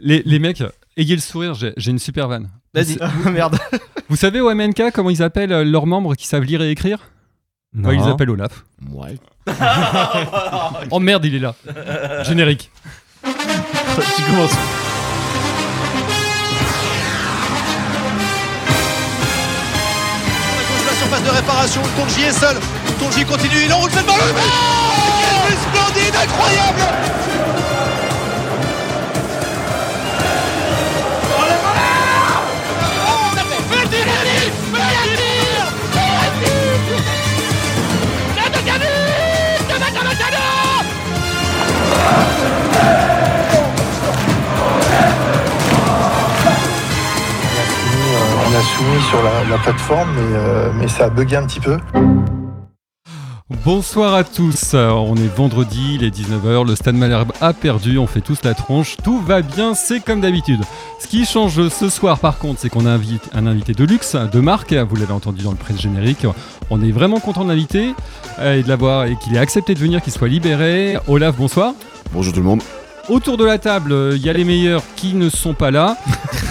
Les, les mecs, ayez le sourire, j'ai j'ai une super vanne. Vas-y. Merde. Vous savez au MNK comment ils appellent euh, leurs membres qui savent lire et écrire? Bah, Ils appellent Olaf. Ouais. Oh merde, il est là. Générique. tu commences. La surface de réparation, Tonji est seul. Tonji continue, il enroule cette balle. Oh Quel but splendide, incroyable a soumis sur la, la plateforme, mais, euh, mais ça a bugué un petit peu. Bonsoir à tous, on est vendredi, il est 19h, le Stade Malherbe a perdu, on fait tous la tronche, tout va bien, c'est comme d'habitude. Ce qui change ce soir par contre, c'est qu'on a un invité de luxe, de marque, vous l'avez entendu dans le presse générique, on est vraiment content de l'inviter euh, et de l'avoir et qu'il ait accepté de venir, qu'il soit libéré. Olaf, bonsoir. Bonjour tout le monde. Autour de la table, euh, il y a les meilleurs qui ne sont pas là,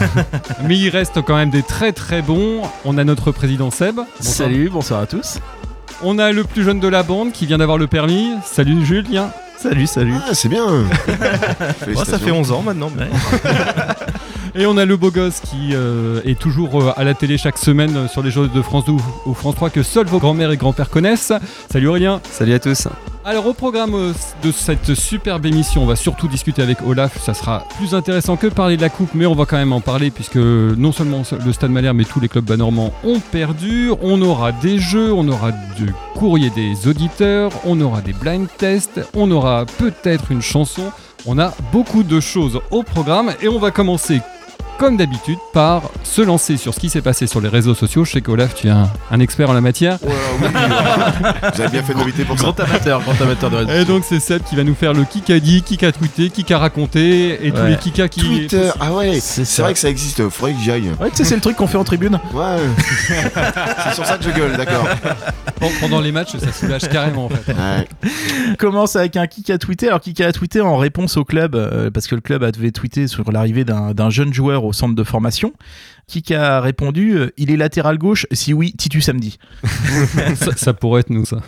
mais il reste quand même des très très bons. On a notre président Seb. Bonsoir. Salut, bonsoir à tous. On a le plus jeune de la bande qui vient d'avoir le permis. Salut Julien. Salut, salut. Ah, c'est bien. Moi, Félicitations. ça fait 11 ans maintenant. mais- Et on a le beau gosse qui euh, est toujours euh, à la télé chaque semaine euh, sur les jeux de France 2 ou- ou France 3 que seuls vos grands-mères et grands-pères connaissent. Salut Aurélien. Salut à tous. Alors au programme euh, de cette superbe émission, on va surtout discuter avec Olaf. Ça sera plus intéressant que parler de la coupe, mais on va quand même en parler puisque non seulement le Stade Malherbe mais tous les clubs banormands ont perdu. On aura des jeux, on aura du courrier des auditeurs, on aura des blind tests, on aura peut-être une chanson. On a beaucoup de choses au programme et on va commencer comme d'habitude par se lancer sur ce qui s'est passé sur les réseaux sociaux. Je sais qu'Olaf, tu es un, un expert en la matière. Ouais, oui. Vous avez bien fait de m'inviter pour ça. Grand amateur, grand amateur de réseau. Et donc c'est Seb qui va nous faire le qui a dit, qui a tweeté, qui a raconté et tous les kika qui. Twitter. Ah ouais. C'est vrai que ça existe. Faudrait que j'y aille. Ouais, tu sais, c'est le truc qu'on fait en tribune. Ouais. c'est sur ça que je gueule, d'accord. Pen- Pendant les matchs, ça soulage carrément en fait. Ouais. commence avec un kick à tweeter. Alors, kick a tweeté en réponse au club, euh, parce que le club a devait tweeter sur l'arrivée d'un d'un jeune joueur au centre de formation. Kik a répondu euh, Il est latéral gauche Si oui, Titu samedi. ça, ça pourrait être nous ça.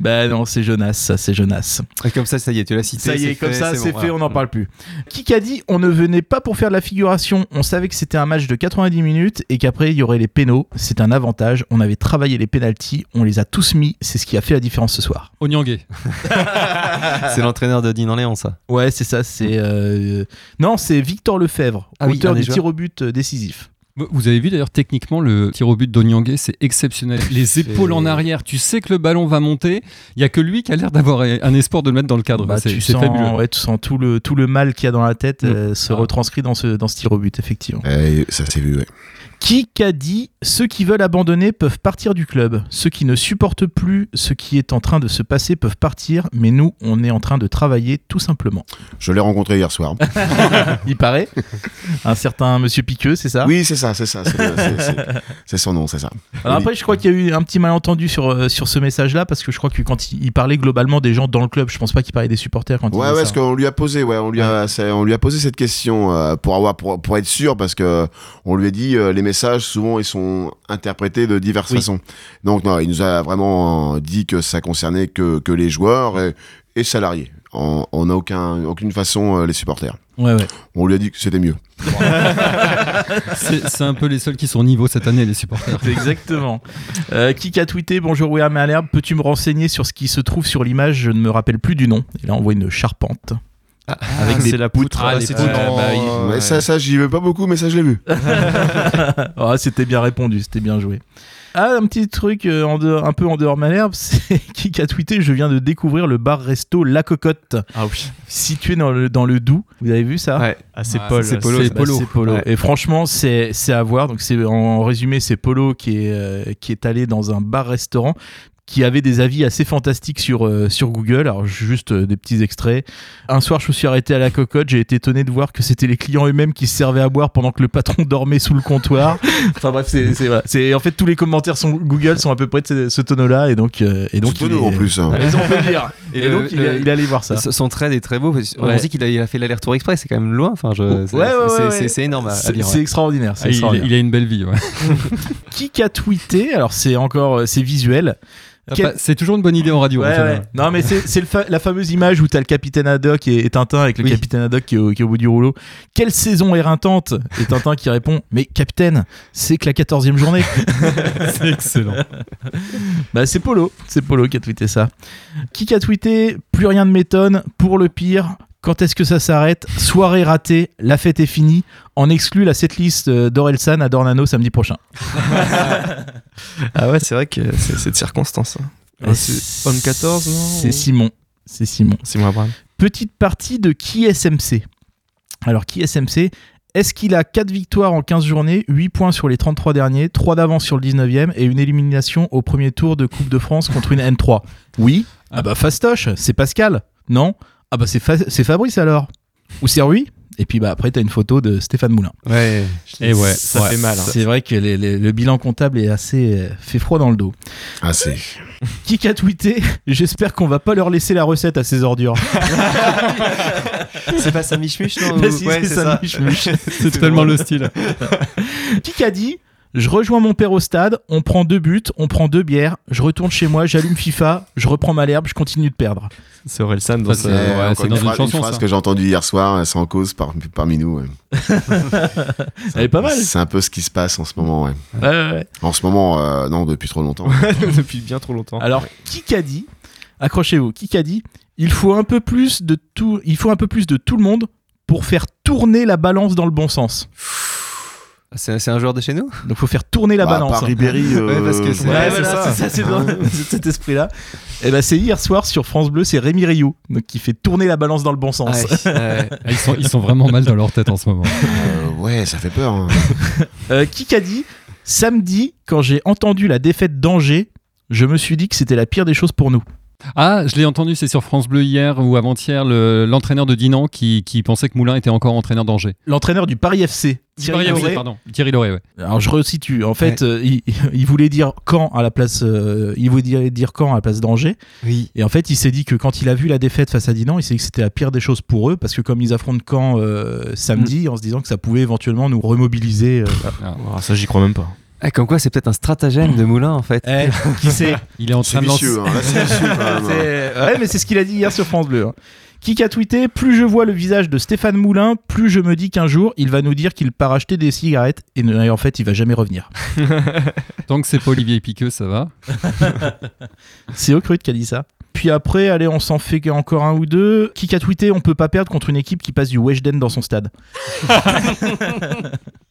Bah non, c'est Jonas, ça, c'est Jonas. Et comme ça, ça y est, tu l'as cité. Ça y est, comme fait, ça, c'est bon, fait, on n'en parle plus. Kik a dit On ne venait pas pour faire de la figuration. On savait que c'était un match de 90 minutes et qu'après, il y aurait les pénaux. C'est un avantage. On avait travaillé les pénalties. On les a tous mis. C'est ce qui a fait la différence ce soir. Onyangé. C'est l'entraîneur de Dinan Léon, ça. Ouais, c'est ça. C'est euh, non, c'est Victor Lefebvre, Ah oui, auteur des du tir au but euh, décisif. Vous- avez vu d'ailleurs techniquement le tir au but d'Onyangé, c'est exceptionnel. Les épaules en arrière, tu sais que le ballon va monter. Il y a que lui qui a l'air d'avoir un espoir de le mettre dans le cadre. Bah, c'est tu, c'est sens, fabuleux. ouais, tu sens tout le tout le mal qu'il y a dans la tête Mm. euh, se Ah. retranscrit dans ce dans ce tir au but effectivement. Eh, ça s'est vu, ouais. Qui qu'a dit ceux qui veulent abandonner peuvent partir du club, ceux qui ne supportent plus ce qui est en train de se passer peuvent partir, mais nous on est en train de travailler tout simplement. Je l'ai rencontré hier soir. Il paraît un certain Monsieur Piqueux, c'est ça? Oui, c'est ça, c'est ça. c'est son nom, c'est ça. Alors après, je crois qu'il y a eu un petit malentendu sur, euh, sur ce message-là, parce que je crois que quand il, il parlait globalement des gens dans le club, je pense pas qu'il parlait des supporters quand il Ouais, disait ouais, parce qu'on lui a posé, ouais, on lui a, on lui a posé cette question euh, pour avoir, pour, pour être sûr, parce que on lui a dit euh, les messages souvent ils sont interprétés de diverses Oui. façons. Donc non, il nous a vraiment euh, dit que ça concernait que, que les joueurs et, et salariés. On on n'a aucun, aucune façon euh, les supporters. Ouais, ouais. On lui a dit que c'était mieux. C'est c'est un peu les seuls qui sont au niveau cette année, les supporters. Exactement. Euh, qui a tweeté Bonjour William Malherbe, peux-tu me renseigner sur ce qui se trouve sur l'image? Je ne me rappelle plus du nom. Et là, on voit une charpente. Avec des c'est la poutre. Ah, Ah, les poutres. Ah, bah, Ouais. Ça, ça, j'y vais pas beaucoup, mais ça, je l'ai vu. Ah, c'était bien répondu, c'était bien joué. Ah, un petit truc euh, en dehors- un peu en dehors Malherbe, c'est qui a tweeté Je viens de découvrir le bar-resto La Cocotte, Ah oui. situé dans le, dans le Doubs. Vous avez vu ça? Ouais. Ah, c'est Ouais, Paul. c'est Polo, c'est Bah, Polo. c'est Polo. Ouais. Et franchement, c'est c'est à voir. Donc c'est en résumé, c'est Polo qui est euh, qui est allé dans un bar-restaurant. Qui avait des avis assez fantastiques sur, euh, sur Google. Alors, juste euh, des petits extraits. Un soir, je me suis arrêté à la cocotte. J'ai été étonné de voir que c'était les clients eux-mêmes qui se servaient à boire pendant que le patron dormait sous le comptoir. enfin bref, c'est, c'est, voilà. c'est en fait tous les commentaires sont Google sont à peu près de ce, ce tonneau-là et donc et donc Et donc, il est- en plus. hein. On peut dire. Et, Et donc le- il, est- le- il est allé voir ça. Son trade est très beau. parce- On Ouais. dit qu'il a, il a fait l'aller-retour express, c'est quand même loin. Enfin, je, c'est, Ouais, ouais, ouais, c'est- énorme à, à C'est, lire. c'est ouais. extraordinaire. C'est Ah, il, extraordinaire. il a une belle vie. ouais. Qui a tweeté? Alors c'est encore euh, c'est visuel. Quel- c'est toujours une bonne idée en radio. Ouais, en général. ouais. Non, mais c'est fa- la fameuse image où t'as le capitaine Haddock et, et Tintin avec le Oui. capitaine Haddock qui est, au, qui est au bout du rouleau. Quelle saison éreintante Et Tintin qui répond Mais capitaine, c'est que la 14e journée. C'est excellent. bah, c'est Polo. C'est Polo qui a tweeté ça. Qui a tweeté Plus rien ne m'étonne. Pour le pire. Quand est-ce que ça s'arrête? Soirée ratée, la fête est finie. En exclut la setlist euh, d'Orelsan à Dornano samedi prochain. Ah ouais, c'est vrai que c'est de circonstance. hein. C'est On 14, non C'est Simon. C'est Simon. Simon Abraham. Petite partie de qui SMC. Alors, qui SMC Est-ce qu'il a 4 victoires en 15 journées, 8 points sur les 33 derniers, 3 d'avance sur le 19e et une élimination au premier tour de Coupe de France contre une N3 Oui Ah bah fastoche, c'est Pascal Non? Ah bah c'est Fa- c'est Fabrice alors Ou c'est Rui? Et puis bah après t'as une photo de Stéphane Moulin. Ouais. Et ouais. Ça ouais. fait mal. hein. C'est vrai que les- les- le bilan comptable est assez euh, fait froid dans le dos. Ah, c'est. Qui a tweeté? J'espère qu'on va pas leur laisser la recette à ces ordures. C'est pas ça Michmuch, non Bah si, Ouais, c'est ça, ça. C'est tellement le style. Qui a dit Je rejoins mon père au stade, on prend deux buts, on prend deux bières, je retourne chez moi, j'allume FIFA, je reprends ma l'herbe, je continue de perdre. C'est Orelsan dans c'est- ouais, dans une phrase, chanson, phrase que j'ai entendue hier soir, euh, sans cause par, parmi nous. ouais. Elle est pas mal. C'est un peu ce qui se passe en ce moment, ouais. Ouais, ouais, ouais. En ce moment, euh, non, depuis trop longtemps. depuis bien trop longtemps. Alors, qui a dit Accrochez-vous, qui a dit Il faut un peu plus de tout, il faut un peu plus de tout le monde pour faire tourner la balance dans le bon sens. C'est un joueur de chez nous? Donc, faut faire tourner la Bah, balance. par hein. Ribéry. euh, Ouais, parce que c'est- Ouais, Ouais, voilà, c'est ça. c'est cet esprit-là. Et ben c'est hier soir sur France Bleu, c'est Rémi Rioux donc qui fait tourner la balance dans le bon sens. Ouais, ouais. Ah, Ils sont, ils sont vraiment mal dans leur tête en ce moment. euh, ouais, ça fait peur. hein. Euh, qui a dit? Samedi, quand j'ai entendu la défaite d'Angers, je me suis dit que c'était la pire des choses pour nous. Ah, je l'ai entendu, c'est sur France Bleu hier ou avant-hier, le- l'entraîneur de Dinan qui, qui pensait que Moulin était encore entraîneur d'Angers. L'entraîneur du Paris FC, Thierry Thierry Lauré. pardon. Thierry Lauré, ouais. Alors je resitue. En fait, euh, il, il voulait dire quand à la place, euh, il voulait dire quand à la place d'Angers. Oui. Et en fait, il s'est dit que quand il a vu la défaite face à Dinan, il s'est dit que c'était la pire des choses pour eux parce que comme ils affrontent Caen euh, samedi, en se disant que ça pouvait éventuellement nous remobiliser. euh, voilà. Ah, ça, j'y crois même pas. Ah, comme quoi, c'est peut-être un stratagème de Moulin en fait. Eh, qui sait Il est en C'est train de lancer. hein. Même. hein. C'est- Ouais, mais c'est ce qu'il a dit hier sur France Bleu. hein. Qui a tweeté Plus je vois le visage de Stéphane Moulin, plus je me dis qu'un jour, il va nous dire qu'il part acheter des cigarettes et, ne- et en fait, il va jamais revenir. Tant que c'est pas Olivier Piqueux, ça va. C'est Ocrut qui a dit ça. Puis après, allez, on s'en fait encore un ou deux. Qui a tweeté On peut pas perdre contre une équipe qui passe du Weshden dans son stade.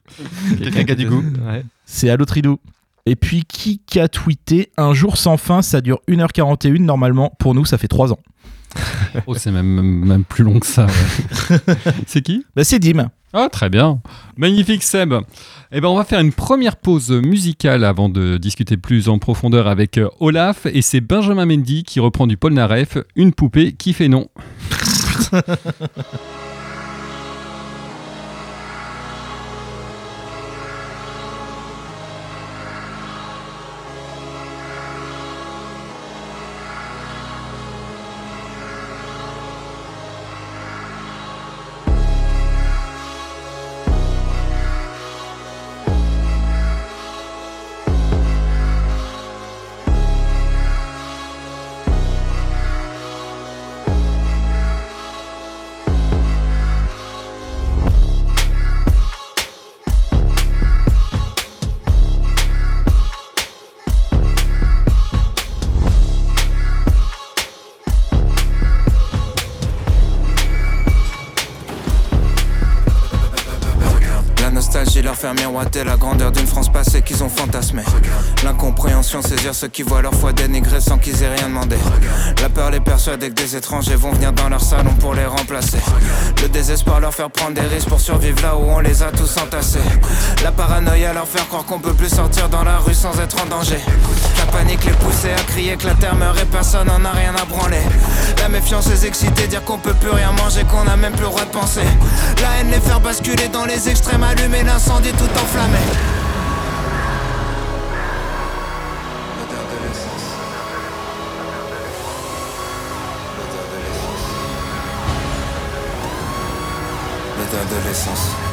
Quelqu'un qui a du goût. Ouais. C'est Alotridou. Et puis qui a tweeté Un jour sans fin, ça dure 1h41 normalement. Pour nous, ça fait 3 ans. Oh, c'est même, même plus long que ça. ouais. c'est qui? Bah, c'est Dim. Ah, très bien. Magnifique, Seb. Eh ben, on va faire une première pause musicale avant de discuter plus en profondeur avec euh, Olaf. Et c'est Benjamin Mendy qui reprend du Polnareff, une poupée qui fait non. Miroiter la grandeur d'une France passée qu'ils ont fantasmée. Ceux qui voient leur foi dénigrée sans qu'ils aient rien demandé. La peur les persuader que des étrangers vont venir dans leur salon pour les remplacer. Le désespoir leur faire prendre des risques pour survivre là où on les a tous entassés. La paranoïa leur faire croire qu'on peut plus sortir dans la rue sans être en danger. La panique les pousser à crier que la terre meurt et personne n'en a rien à branler. La méfiance les exciter, dire qu'on peut plus rien manger, qu'on a même plus le droit de penser. La haine les faire basculer dans les extrêmes, allumer l'incendie tout enflammé. L'odeur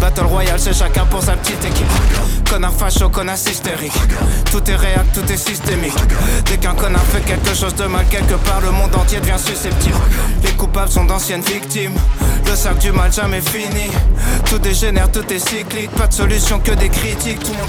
Battle Royale, c'est chacun pour sa petite équipe. Connard facho, connard hystérique. Tout est réel, tout est systémique. Dès qu'un connard fait quelque chose de mal, quelque part, le monde entier devient susceptible. Les coupables sont d'anciennes victimes. Le sac du mal jamais fini. Tout dégénère, tout est cyclique. Pas de solution que des critiques. Tout le monde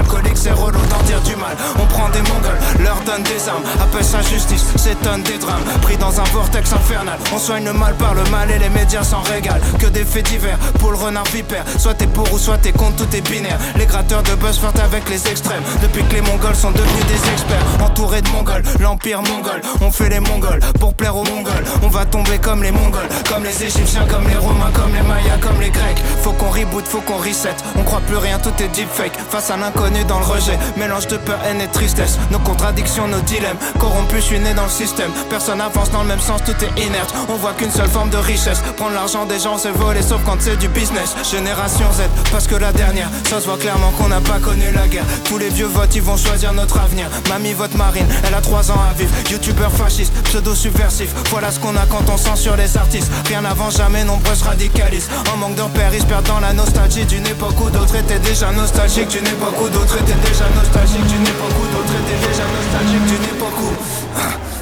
alcoolique, c'est relou d'en dire du mal. On prend des mongols, leur donne des armes. Appelle ça justice, s'étonne des drames. Pris dans un vortex infernal. On soigne le mal par le mal et les médias s'en régalent. Que des faits divers pour le renard vipère. Soit t'es pour ou soit t'es contre, tout est binaire. Les gratteurs de buzz flirtent avec les extrêmes. Depuis que les mongols sont devenus des experts. Entourés de mongols, l'empire mongol. On fait les mongols pour plaire aux mongols. On va tomber comme les mongols, comme les égyptiens, comme les romains, comme les mayas, comme les grecs. Faut qu'on reboot, faut qu'on reset. On croit plus rien, tout est deepfake. Face à l'inconnu dans le rejet. Mélange de peur, haine et tristesse. Nos contradictions, nos dilemmes. Corrompus, je suis né dans le système. Personne avance dans le même sens, tout est inerte. On voit qu'une seule forme de richesse. Prendre l'argent des gens, c'est voler, sauf quand c'est du business. Génération Z, parce que la dernière, ça se voit clairement qu'on n'a pas connu la guerre. Tous les vieux votent, ils vont choisir notre avenir. Mamie vote marine, elle a 3 ans à vivre. Youtubeur fasciste, pseudo subversif. Voilà ce qu'on a quand on censure les artistes. Rien avant jamais, nombreuses radicalistes. En manque de repères, ils se dans la nostalgie d'une époque où d'autres étaient déjà nostalgiques. D'une époque où d'autres étaient déjà nostalgiques. D'une époque où d'autres étaient déjà nostalgiques. D'une époque où.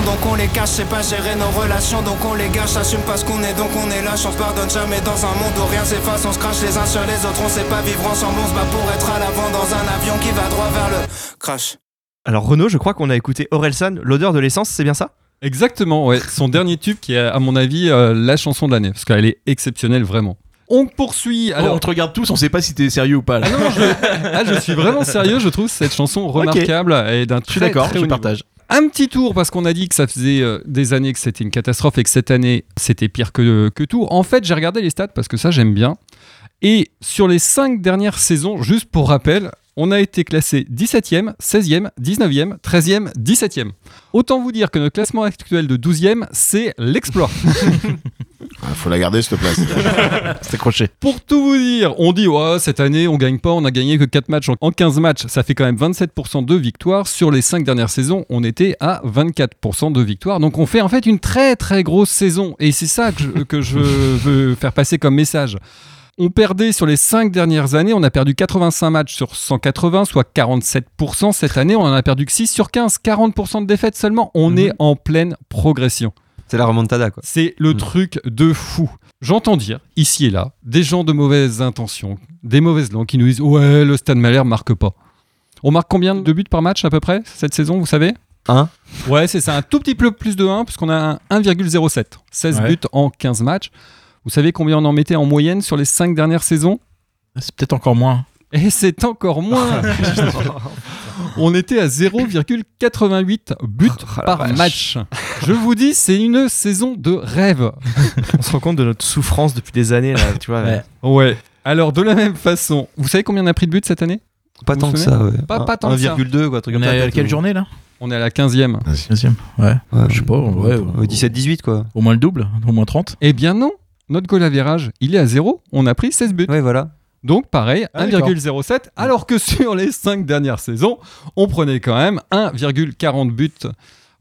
donc on les cache. Sait pas gérer nos relations, donc on les gâche. Assume pas ce qu'on est, donc on est lâche. On se pardonne jamais dans un monde où rien s'efface. On se crache les uns sur les autres, on sait pas vivre ensemble. On se bat pour être à l'avant dans un avion qui va droit vers le crash. Alors Renaud, je crois qu'on a écouté Orelsan, l'odeur de l'essence, c'est bien ça? Exactement, ouais. Son dernier tube qui est, à mon avis, euh, la chanson de l'année. Parce qu'elle est exceptionnelle, vraiment. On poursuit. Alors, on te regarde tous, on sait pas si t'es sérieux ou pas. Là. Ah non, non, je, ah, je suis vraiment sérieux. Je trouve cette chanson remarquable et d'un je suis très, d'accord, je haut niveau. partage. Un petit tour parce qu'on a dit que ça faisait euh, des années que c'était une catastrophe et que cette année c'était pire que, que tout. En fait, j'ai regardé les stats parce que ça j'aime bien. Et sur les 5 dernières saisons, juste pour rappel, on a été classé 17e, 16e, 19e, 13e, 17e. Autant vous dire que notre classement actuel de 12e, c'est l'exploit. Ah, faut la garder cette place. C'est crochet. Pour tout vous dire, on dit ouais, cette année on gagne pas, on a gagné que 4 matchs en- en 15 matchs, ça fait quand même 27% de victoires. Sur les 5 dernières saisons, on était à 24% de victoires. Donc on fait en fait une très très grosse saison et c'est ça que je, que je veux faire passer comme message. On perdait sur les 5 dernières années, on a perdu 85 matchs sur 180, soit 47%. Cette année, on en a perdu que 6 sur 15, 40% de défaites seulement. On Mhm. est en pleine progression. C'est la remontada, quoi. C'est le Mm. truc de fou. J'entends dire, ici et là, des gens de mauvaises intentions, des mauvaises langues qui nous disent Ouais, le Stade Malherbe marque pas. On marque combien de buts par match à peu près cette saison, vous savez? Un. Ouais, c'est ça, un tout petit peu plus de 1, puisqu'on a un 1,07. 16 Ouais. buts en 15 matchs. Vous savez combien on en mettait en moyenne sur les 5 dernières saisons? C'est peut-être encore moins. Et c'est encore moins On était à 0,88 buts Oh par vache. match. Je vous dis, c'est une saison de rêve. On se rend compte de notre souffrance depuis des années, là, tu vois. Ouais. Ouais. Alors, de la même façon, vous savez combien on a pris de buts cette année? Pas Vous tant vous que ça, ouais. Pas- pas tant que ça. 1,2, quoi. truc On comme est ça, à quelle journée là? On est à la 15e. 15e. Ouais. Ouais. Je sais pas, ouais. Ouais, 17-18, quoi. Au moins le double, au moins 30. Eh bien non, notre goal average, il est à 0. On a pris 16 buts. Ouais, voilà. Donc pareil, Ah, d'accord. 1,07. Alors que sur les 5 dernières saisons, on prenait quand même 1,40 buts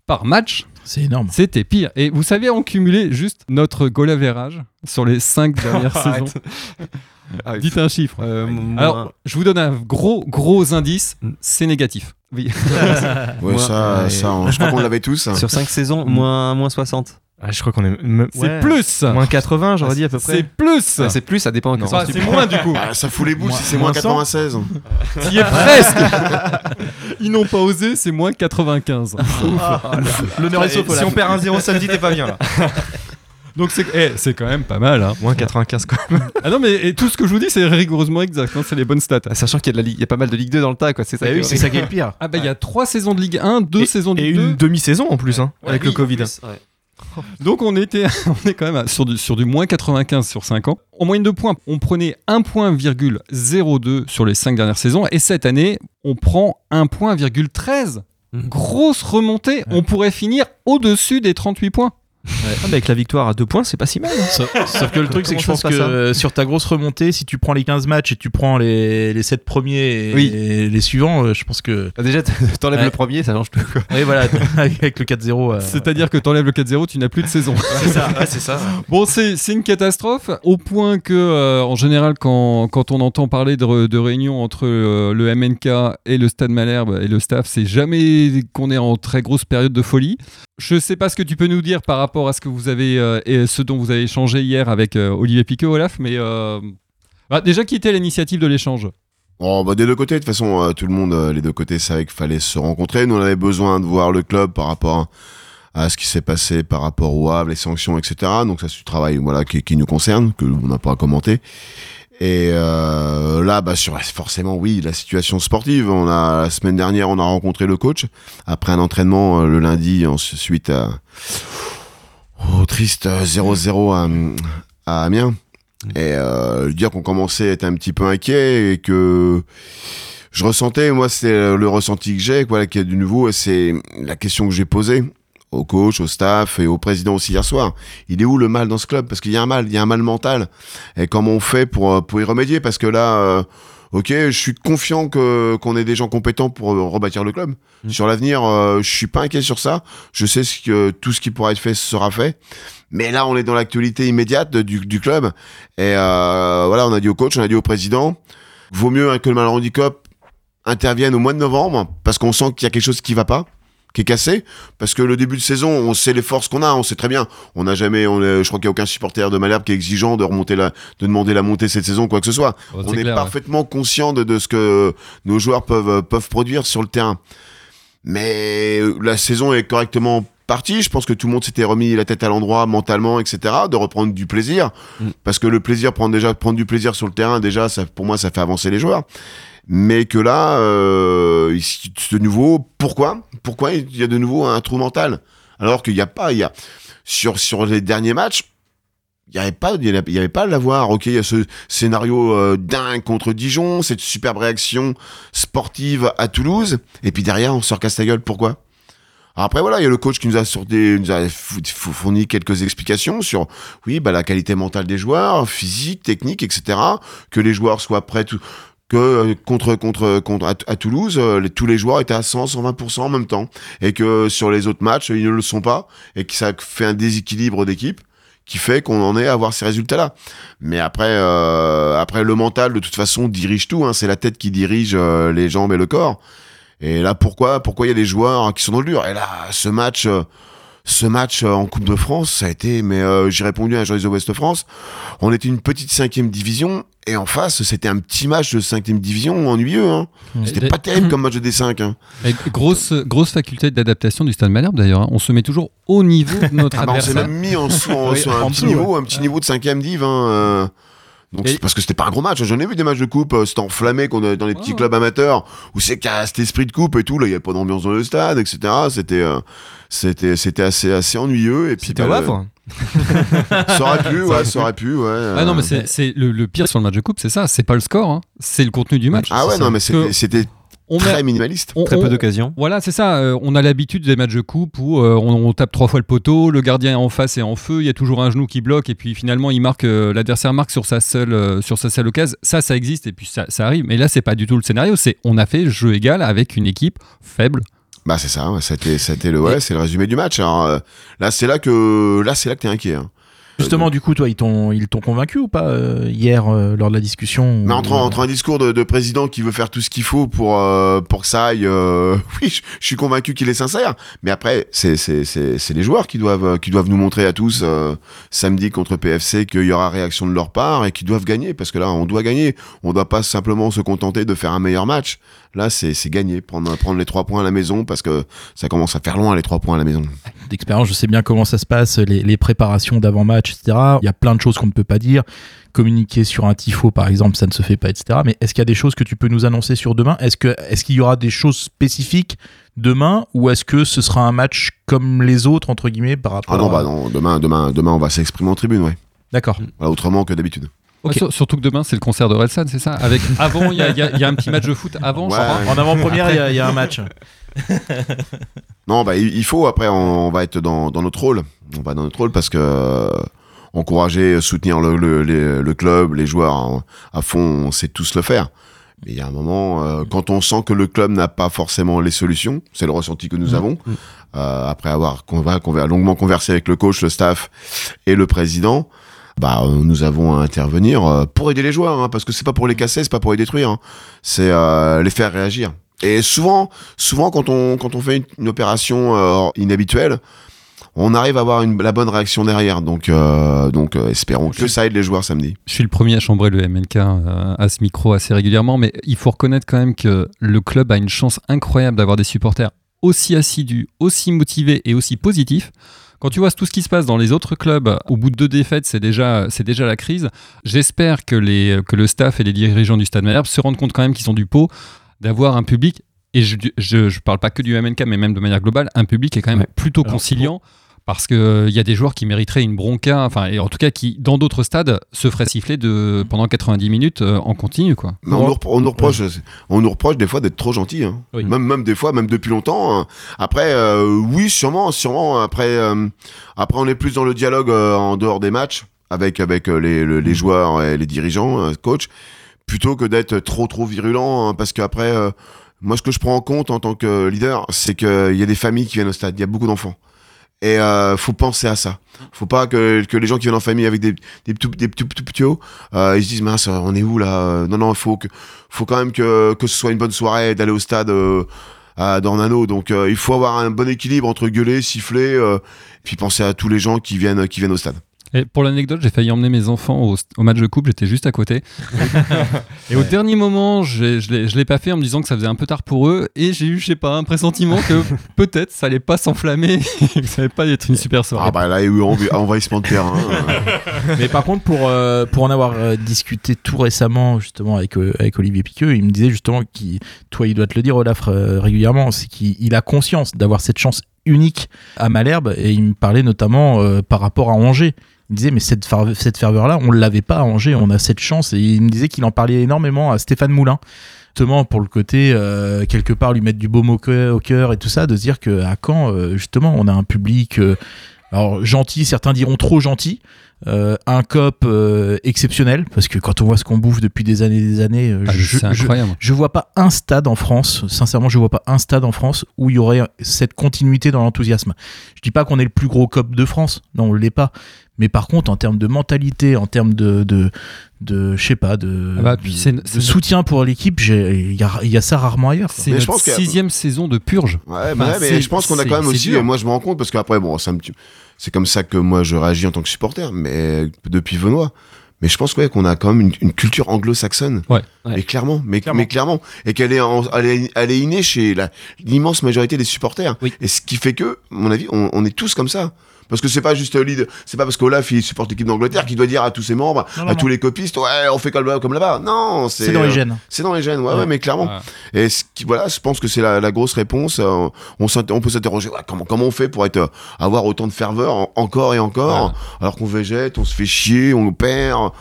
par match. C'est énorme. C'était pire. Et vous savez, en cumulé juste notre goal average sur les 5 dernières saisons. Ah, Dites un chiffre. Euh, moins- Alors, je vous donne un gros, gros indice. Mm. C'est négatif. oui. Ouais, ça, ouais. ça, on- je crois qu'on l'avait tous. Sur 5 saisons, moins, moins 60. Ah, je crois qu'on est. me- C'est ouais, plus. Moins 80, j'aurais dit à peu C'est près. plus. Ouais, c'est plus, ça dépend. Enfin, tu c'est moins du coup. Ah, ça fout les boules Moins- si c'est moins moins 100. 96. Tu y es presque. Ils n'ont pas osé, c'est moins 95. L'honneur est sauf. si on perd un 0 samedi, t'es pas bien là. Donc c'est eh, c'est quand même pas mal. hein. Moins 95 quoi. Ah non, mais et tout ce que je vous dis, c'est rigoureusement exact. hein, c'est les bonnes stats. Sachant qu'il y a, de la Ligue- il y a pas mal de Ligue 2 dans le tas, quoi. C'est ça. Eh qui- oui, c'est ça qui est le pire. Ah bah il y a trois saisons de Ligue 1, deux Et- saisons de Et Ligue 2. une demi-saison en plus, hein, avec le Covid. Donc on était, on est quand même sur du, sur du moins 95 sur 5 ans. En moyenne de points, on prenait 1.02 sur les 5 dernières saisons. Et cette année, on prend 1.13. Mhm. Grosse remontée. On pourrait finir au-dessus des 38 points. Ah, avec la victoire à 2 points, c'est pas si mal. hein. Sauf, sauf que le truc, c'est que je pense que euh, sur ta grosse remontée, si tu prends les 15 matchs et tu prends les, les 7 premiers et, Oui. et les suivants, euh, je pense que. Bah, déjà, t'enlèves Ouais. le premier, ça change tout, quoi. Oui, voilà, avec le 4-0. euh, C'est-à-dire que t'enlèves le 4-0, tu n'as plus de saison. C'est ça, ouais, c'est ça. Bon, c'est c'est une catastrophe, au point que, euh, en général, quand, quand on entend parler de, de réunions entre euh, le MNK et le Stade Malherbe et le staff, c'est jamais qu'on est en très grosse période de folie. Je sais pas ce que tu peux nous dire par rapport à ce que vous avez euh, et ce dont vous avez échangé hier avec euh, Olivier Piquet, Olaf, mais euh, bah, déjà qui était l'initiative de l'échange? Bon, bah, des deux côtés, de toute façon, tout le monde, les deux côtés, savaient qu'il fallait se rencontrer. Nous, on avait besoin de voir le club par rapport à ce qui s'est passé par rapport au Havre, les sanctions, etc. Donc, ça, c'est du travail voilà, qui, qui nous concerne, que on n'a pas à commenter. Et là, bah, sur, forcément, oui, la situation sportive. On a, la semaine dernière, on a rencontré le coach après un entraînement le lundi, ensuite à, au triste euh, 0-0 à, à Amiens. Et euh, dire qu'on commençait à être un petit peu inquiet et que je ressentais, moi, c'est le ressenti que j'ai, quoi, qu'il y a du nouveau, et c'est la question que j'ai posée au coach, au staff et au président aussi hier soir. Il est où le mal dans ce club? Parce qu'il y a un mal, il y a un mal mental. Et comment on fait pour, euh, pour y remédier? Parce que là, euh, ok, je suis confiant que qu'on ait des gens compétents pour euh, rebâtir le club. Mm. Sur l'avenir, euh, je suis pas inquiet sur ça. Je sais ce que tout ce qui pourra être fait sera fait. Mais là, on est dans l'actualité immédiate du, du club. Et euh, voilà, on a dit au coach, on a dit au président, vaut mieux hein, que le mal handicap intervienne au mois de novembre parce qu'on sent qu'il y a quelque chose qui va pas qui est cassé parce que le début de saison on sait les forces qu'on a on sait très bien. On n'a jamais on je crois qu'il y a aucun supporter de Malherbe qui est exigeant de remonter la de demander la montée cette saison quoi que ce soit. On est, parfaitement conscient de, de ce que nos joueurs peuvent peuvent produire sur le terrain. Mais euh, la saison est correctement partie. Je pense que tout le monde s'était remis la tête à l'endroit mentalement etc de reprendre du plaisir. Mm. parce que le plaisir prendre déjà prendre du plaisir sur le terrain déjà ça pour moi ça fait avancer les joueurs mais que là, euh, de nouveau, pourquoi? Pourquoi il y a de nouveau un trou mental? Alors qu'il n'y a pas, il y a sur sur les derniers matchs, il n'y avait pas, il y avait- pas à l'avoir. Ok, il y a ce scénario euh, dingue contre Dijon, cette superbe réaction sportive à Toulouse, et puis derrière on se recasse la gueule. Pourquoi? Après voilà, il y a le coach qui nous a sorti, nous a fou- fou- fourni quelques explications sur oui, bah la qualité mentale des joueurs, physique, technique, etc. Que les joueurs soient prêts, tout, que euh, contre contre à, Toulouse, euh, tous les joueurs étaient à 100 120% en même temps et que sur les autres matchs, ils ne le sont pas et que ça fait un déséquilibre d'équipe qui fait qu'on en est à avoir ces résultats-là. Mais après, euh, le mental, de toute façon, dirige tout. Hein, c'est la tête qui dirige euh, les jambes et le corps. Et là, pourquoi, pourquoi il y a des joueurs qui sont dans le dur? Et là, ce match, euh, ce match euh, en Coupe de France, ça a été, mais euh, j'ai répondu à un journaliste de Ouest France. On était une petite cinquième division et en face, c'était un petit match de cinquième division ennuyeux. Hein. C'était Et- pas terrible comme match de D5. Hein. Grosse, grosse faculté d'adaptation du Stade Malherbe d'ailleurs. hein. On se met toujours au niveau de notre Ah bah, on s'est adversaire. même mis en, en, Oui, un petit niveau, un petit niveau de cinquième div. Hein, euh. Donc, Et- parce que c'était pas un gros match. J'en ai vu des matchs de coupe, euh, c'était enflammé qu'on dans les petits clubs amateurs où c'est a cet esprit de coupe et tout. Là, il y avait pas d'ambiance dans le stade, etc. C'était, euh, c'était, c'était assez, assez ennuyeux. Et puis, C'était au bah, Havre le- Ça aurait pu, ouais, ça aurait pu, ouais. Ah non, euh. mais c'est- le, le pire sur le match de coupe, c'est ça. C'est pas le score, hein. c'est le contenu du match. Ah ouais, non, mais c'était on très a- minimaliste. on- Très on- peu d'occasions. Voilà, c'est ça. euh, on a l'habitude des matchs de coupe où euh, on, on tape trois fois le poteau, le gardien est en face et en feu, il y a toujours un genou qui bloque et puis finalement il marque, euh, l'adversaire marque sur sa seule, euh, sur sa seule occasion. Ça, ça existe et puis ça, ça arrive. Mais là, c'est pas du tout le scénario. C'est on a fait jeu égal avec une équipe faible. Bah c'est ça, c'était, c'était le, ouais, c'est le résumé du match. Alors, euh, là, c'est là que, là, c'est là que t'es inquiet. Hein. Justement, du coup, toi, ils t'ont, ils t'ont convaincu ou pas euh, hier euh, lors de la discussion Mais entre, entre un discours de, de président qui veut faire tout ce qu'il faut pour, euh, pour que ça aille, euh, oui, je, je suis convaincu qu'il est sincère. Mais après, c'est, c'est, c'est, c'est les joueurs qui doivent, euh, qui doivent nous montrer à tous euh, samedi contre PFC qu'il y aura réaction de leur part et qu'ils doivent gagner. Parce que là, on doit gagner. On doit pas simplement se contenter de faire un meilleur match. Là, c'est, c'est gagner, prendre, prendre les trois points à la maison parce que ça commence à faire loin les trois points à la maison. d'expérience, je sais bien comment ça se passe, les, les préparations etc. Il y a plein de choses qu'on ne peut pas dire. Communiquer sur un tifo, par exemple, ça ne se fait pas, etc. Mais est-ce qu'il y a des choses que tu peux nous annoncer sur demain? Est-ce que est-ce qu'il y aura des choses spécifiques demain? Ou est-ce que ce sera un match comme les autres entre guillemets par rapport Ah non, à- bah non, demain, demain, demain, on va s'exprimer en tribune, ouais. D'accord. Voilà, autrement que d'habitude. Surtout que demain, c'est le concert de Relsan, c'est ça? Avec Avant, il y a, il y y a un petit match de foot avant, Ouais. En avant-première, il y a- il y, a un match. Non, bah, il il faut, après, on, on va être dans, dans notre rôle. On va dans notre rôle parce que euh, encourager, soutenir le, le, les- le club, les joueurs hein, à fond, on sait tous le faire. Mais il y a un moment, euh, quand on sent que le club n'a pas forcément les solutions, c'est le ressenti que nous avons, euh, après avoir conva- conver- longuement conversé avec le coach, le staff et le président, bah, euh, nous avons à intervenir euh, pour aider les joueurs, hein, parce que c'est pas pour les casser, c'est pas pour les détruire, hein. c'est euh, les faire réagir. Et souvent, souvent quand on quand on fait une, une opération euh, inhabituelle, on arrive à avoir une, la bonne réaction derrière. Donc euh, donc euh, espérons que ça aide les joueurs samedi. Je suis le premier à chambrer le MNK euh, à ce micro assez régulièrement, mais il faut reconnaître quand même que le club a une chance incroyable d'avoir des supporters aussi assidus, aussi motivés et aussi positifs. Quand tu vois tout ce qui se passe dans les autres clubs, au bout de deux défaites, c'est déjà, c'est déjà la crise. J'espère que, les, que le staff et les dirigeants du Stade Malherbe se rendent compte quand même qu'ils ont du pot d'avoir un public, et je, je parle pas que du MNK, mais même de manière globale, un public qui est quand même Ouais. plutôt Alors, conciliant. Parce qu'il y a des joueurs qui mériteraient une bronca, enfin, et en tout cas qui, dans d'autres stades, se feraient siffler de, pendant 90 minutes euh, en continu. Quoi. Mais on, nous repro- on nous reproche, on nous reproche des fois d'être trop gentil. Hein. Oui. Même, même des fois, même depuis longtemps. hein. Après, euh, oui, sûrement, sûrement. Après, euh, après, on est plus dans le dialogue euh, en dehors des matchs avec avec euh, les, le- les joueurs et les dirigeants, euh, coach, plutôt que d'être trop trop virulent. hein, parce qu'après, euh, moi, ce que je prends en compte en tant que leader, c'est qu'il y a des familles qui viennent au stade. Il y a beaucoup d'enfants. Et euh, faut penser à ça. Faut pas que, que les gens qui viennent en famille avec des, des, petits- des petits petits euh, ils se disent mince, on est où là Non, non, il faut que faut quand même que, que ce soit une bonne soirée d'aller au stade euh, à Dornano. Donc euh, il faut avoir un bon équilibre entre gueuler, siffler, euh, puis penser à tous les gens qui viennent qui viennent au stade. Et pour l'anecdote, j'ai failli emmener mes enfants au, au match de coupe, j'étais juste à côté. et au dernier moment, je l'ai je l'ai pas fait en me disant que ça faisait un peu tard pour eux. Et j'ai eu, je sais pas, un pressentiment que peut-être ça allait pas s'enflammer, que ça allait pas être une super soirée. Ah bah là, il y a eu env- envahissement de terrain. euh. Mais par contre, pour, euh, pour en avoir euh, discuté tout récemment, justement, avec, euh, avec Olivier Piqueux, il me disait justement qu'il, toi, il doit te le dire, Olaf, euh, régulièrement, c'est qu'il il a conscience d'avoir cette chance unique à Malherbe, et il me parlait notamment euh, par rapport à Angers. Il me disait, mais cette, cette ferveur-là, on ne l'avait pas à Angers, on a cette chance, et il me disait qu'il en parlait énormément à Stéphane Moulin. Justement, pour le côté, euh, quelque part, lui mettre du baume au cœur, au cœur et tout ça, de se dire qu'à Caen, euh, justement, on a un public, euh, alors gentil, certains diront trop gentil, euh, un cop euh, exceptionnel parce que quand on voit ce qu'on bouffe depuis des années et des années, euh, Ah, je, je- je vois pas un stade en France, sincèrement, je vois pas un stade en France où il y aurait cette continuité dans l'enthousiasme. Je dis pas qu'on est le plus gros cop de France, non, on l'est pas. Mais par contre, en termes de mentalité, en termes de, de, de je sais pas, de, Ah bah, puis de- c'est- de c'est- soutien pour l'équipe, il y a, il y a ça rarement ailleurs. quoi. C'est Mais je notre pense que- sixième saison de purge. Ouais, Enfin, mais, ouais, mais c'est- je pense qu'on a quand même aussi, et moi je me rends compte parce qu'après, bon, c'est un petit- c'est comme ça que moi je réagis en tant que supporter, mais depuis Venois. Mais je pense ouais, qu'on a quand même une, une culture anglo-saxonne. Ouais. Ouais. Mais clairement, mais Clairement. mais clairement, et qu'elle est, en- elle est, elle est innée chez la- l'immense majorité des supporters. Oui. Et ce qui fait que, à mon avis, on, on est tous comme ça. Parce que c'est pas juste lead, c'est pas parce qu'Olaf il supporte l'équipe d'Angleterre qu'il doit dire à tous ses membres, Non, à non, tous les copistes, ouais, on fait comme, comme là-bas. Non, c'est C'est dans les euh, gènes. c'est dans les gènes, ouais, Ouais. ouais, mais clairement. Ouais. Et ce qui, voilà, je pense que c'est la, la grosse réponse. euh, on, s'inter- on peut s'interroger, ouais, comment, comment on fait pour être, euh, avoir autant de ferveur en- encore et encore, Ouais. alors qu'on végète, on se fait chier, on perd.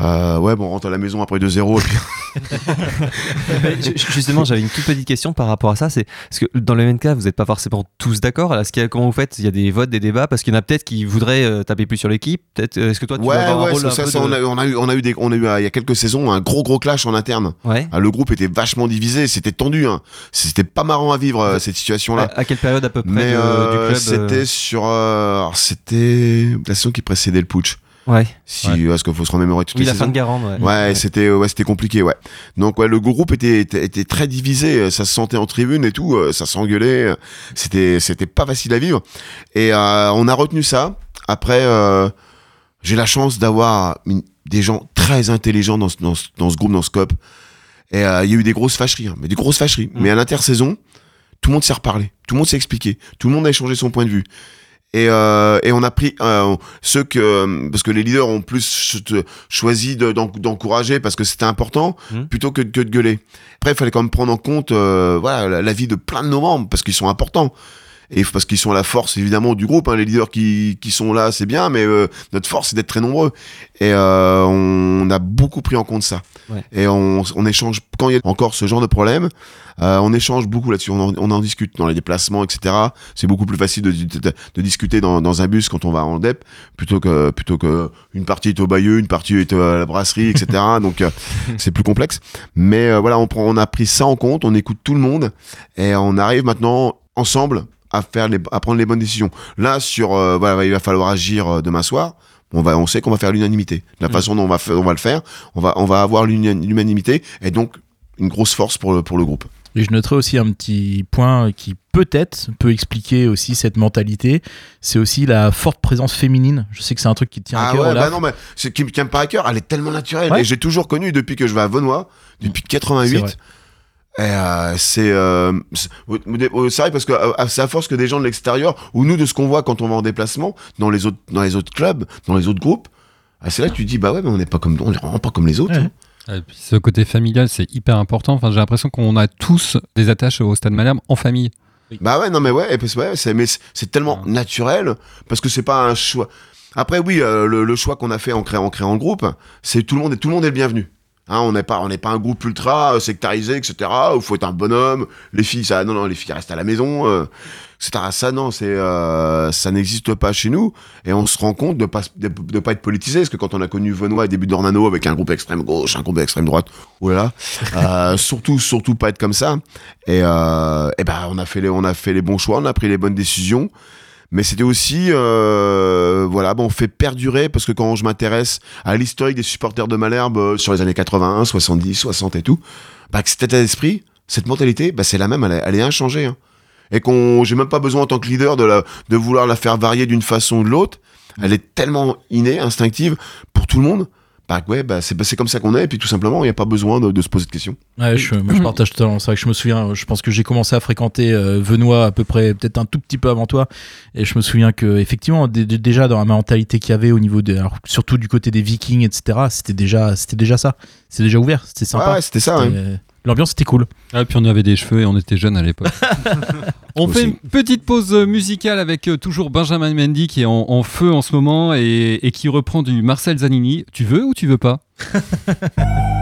Euh, ouais, bon, on rentre à la maison après 2-0. et puis- Justement, j'avais une toute petite question par rapport à ça. C'est parce que dans le MNK, vous n'êtes pas forcément tous d'accord. Y a- comment vous faites? Il y a des votes, des débats, parce qu'il y en a peut-être qui voudraient euh, taper plus sur l'équipe. Peut-être. euh, Est-ce que toi, tu ouais, avoir un ouais, rôle un ça, peu ça, de- on, a, on a eu, on a eu des, on a eu, euh, il y a quelques saisons, un gros, gros clash en interne. Ouais. Ah, le groupe était vachement divisé, c'était tendu, hein. C'était pas marrant à vivre, euh, cette situation-là. À, à quelle période à peu près Mais de- du club c'était sur, c'était la saison qui précédait le putsch. Ouais. Si, Ouais. parce qu'il faut se remémorer toutes Oui, les la saisons. fin de Garande. Ouais. Ouais, c'était ouais, c'était compliqué, ouais. Donc ouais, le groupe était, était était très divisé, ça se sentait en tribune et tout, euh, ça s'engueulait, euh, c'était c'était pas facile à vivre. Et euh, on a retenu ça. Après, euh, j'ai la chance d'avoir des gens très intelligents dans ce, dans dans ce groupe, dans ce COP. Et euh, il y a eu des grosses fâcheries, hein, mais des grosses fâcheries. Mm. Mais à l'intersaison, tout le monde s'est reparlé, tout le monde s'est expliqué, tout le monde a échangé son point de vue. Et, euh, et on a pris euh, ceux que parce que les leaders ont plus ch- choisi de- d'en- d'encourager parce que c'était important Mhm. plutôt que, que de gueuler. Après, il fallait quand même prendre en compte euh, voilà la, la vie de plein de nos membres parce qu'ils sont importants et parce qu'ils sont la force évidemment du groupe. hein. les leaders qui, qui sont là, c'est bien, mais euh, notre force c'est d'être très nombreux. Et euh, on a beaucoup pris en compte ça. Ouais. Et on, on échange quand il y a encore ce genre de problème. euh, on échange beaucoup là-dessus, on en, on en discute dans les déplacements, etc. C'est beaucoup plus facile de, de, de discuter dans, dans un bus quand on va en DEP plutôt que plutôt que une partie est au Bayeux, une partie est à la brasserie, etc. Donc euh, c'est plus complexe. Mais euh, voilà, on prend, on a pris ça en compte, on écoute tout le monde et on arrive maintenant ensemble à faire les, à prendre les bonnes décisions. Là sur euh, voilà, il va falloir agir euh, demain soir. On va, on sait qu'on va faire l'unanimité. La Mm. façon dont on va, on va le faire, on va, on va avoir l'unanimité et donc une grosse force pour le, pour le groupe. Et je noterai aussi un petit point qui peut-être peut expliquer aussi cette mentalité, c'est aussi la forte présence féminine. Je sais que c'est un truc qui tient à Ah cœur. ouais, bah non, mais c'est qui me tient pas à cœur. Elle est tellement naturelle. Ouais. Et j'ai toujours connu depuis que je vais à Venois, depuis C'est 88. Et euh, c'est euh, vrai parce que euh, c'est à force que des gens de l'extérieur ou nous de ce qu'on voit quand on va en déplacement dans les autres dans les autres clubs, dans les autres groupes, ah, c'est là que tu dis bah ouais mais on n'est pas comme on est vraiment pas comme les autres. Ouais. hein. Et puis ce côté familial, c'est hyper important. Enfin, j'ai l'impression qu'on a tous des attaches au Stade Malherbe en famille. Bah ouais non mais ouais, et puis, ouais c'est mais c'est- c'est tellement naturel parce que c'est pas un choix. Après oui euh, le, le choix qu'on a fait en créant en créant le groupe, c'est tout le monde est tout le monde est le bienvenu. Hein, on n'est pas on n'est pas un groupe ultra euh, sectarisé etc. Où faut être un bonhomme. Les filles ça non non les filles restent à la maison. Euh, etc. Ça non c'est euh, ça n'existe pas chez nous et on se rend compte de pas de, de pas être politisé parce que quand on a connu Venois au début d'Ornano avec un groupe extrême gauche un groupe extrême droite oh là là euh, surtout surtout pas être comme ça et, euh, et ben on a fait les on a fait les bons choix on a pris les bonnes décisions mais c'était aussi euh, voilà bon on fait perdurer parce que quand je m'intéresse à l'historique des supporters de Malherbe euh, sur les années 81 70 60 et tout bah que cet état d'esprit cette mentalité bah c'est la même elle est, inchangée hein. et qu'on j'ai même pas besoin en tant que leader de de vouloir la faire varier d'une façon ou de l'autre elle est tellement innée instinctive pour tout le monde bah ouais bah c'est bah, c'est comme ça qu'on est et puis tout simplement il n'y a pas besoin de, de se poser de questions Ouais, je, moi, je partage totalement. C'est vrai que je me souviens, je pense que j'ai commencé à fréquenter euh, Venois à peu près, peut-être un tout petit peu avant toi. Et je me souviens que, effectivement, dé- dé- déjà dans la mentalité qu'il y avait au niveau des, alors, surtout du côté des Vikings, etc., c'était déjà, c'était déjà ça. C'était déjà ouvert. C'était sympa. Ouais, ouais, c'était ça, euh, L'ambiance était cool. Ah, puis on avait des cheveux et on était jeunes à l'époque. on fait une petite pause musicale avec euh, toujours Benjamin Mendy qui est en, en feu en ce moment et, et qui reprend du Marcel Zanini. Tu veux ou tu veux pas?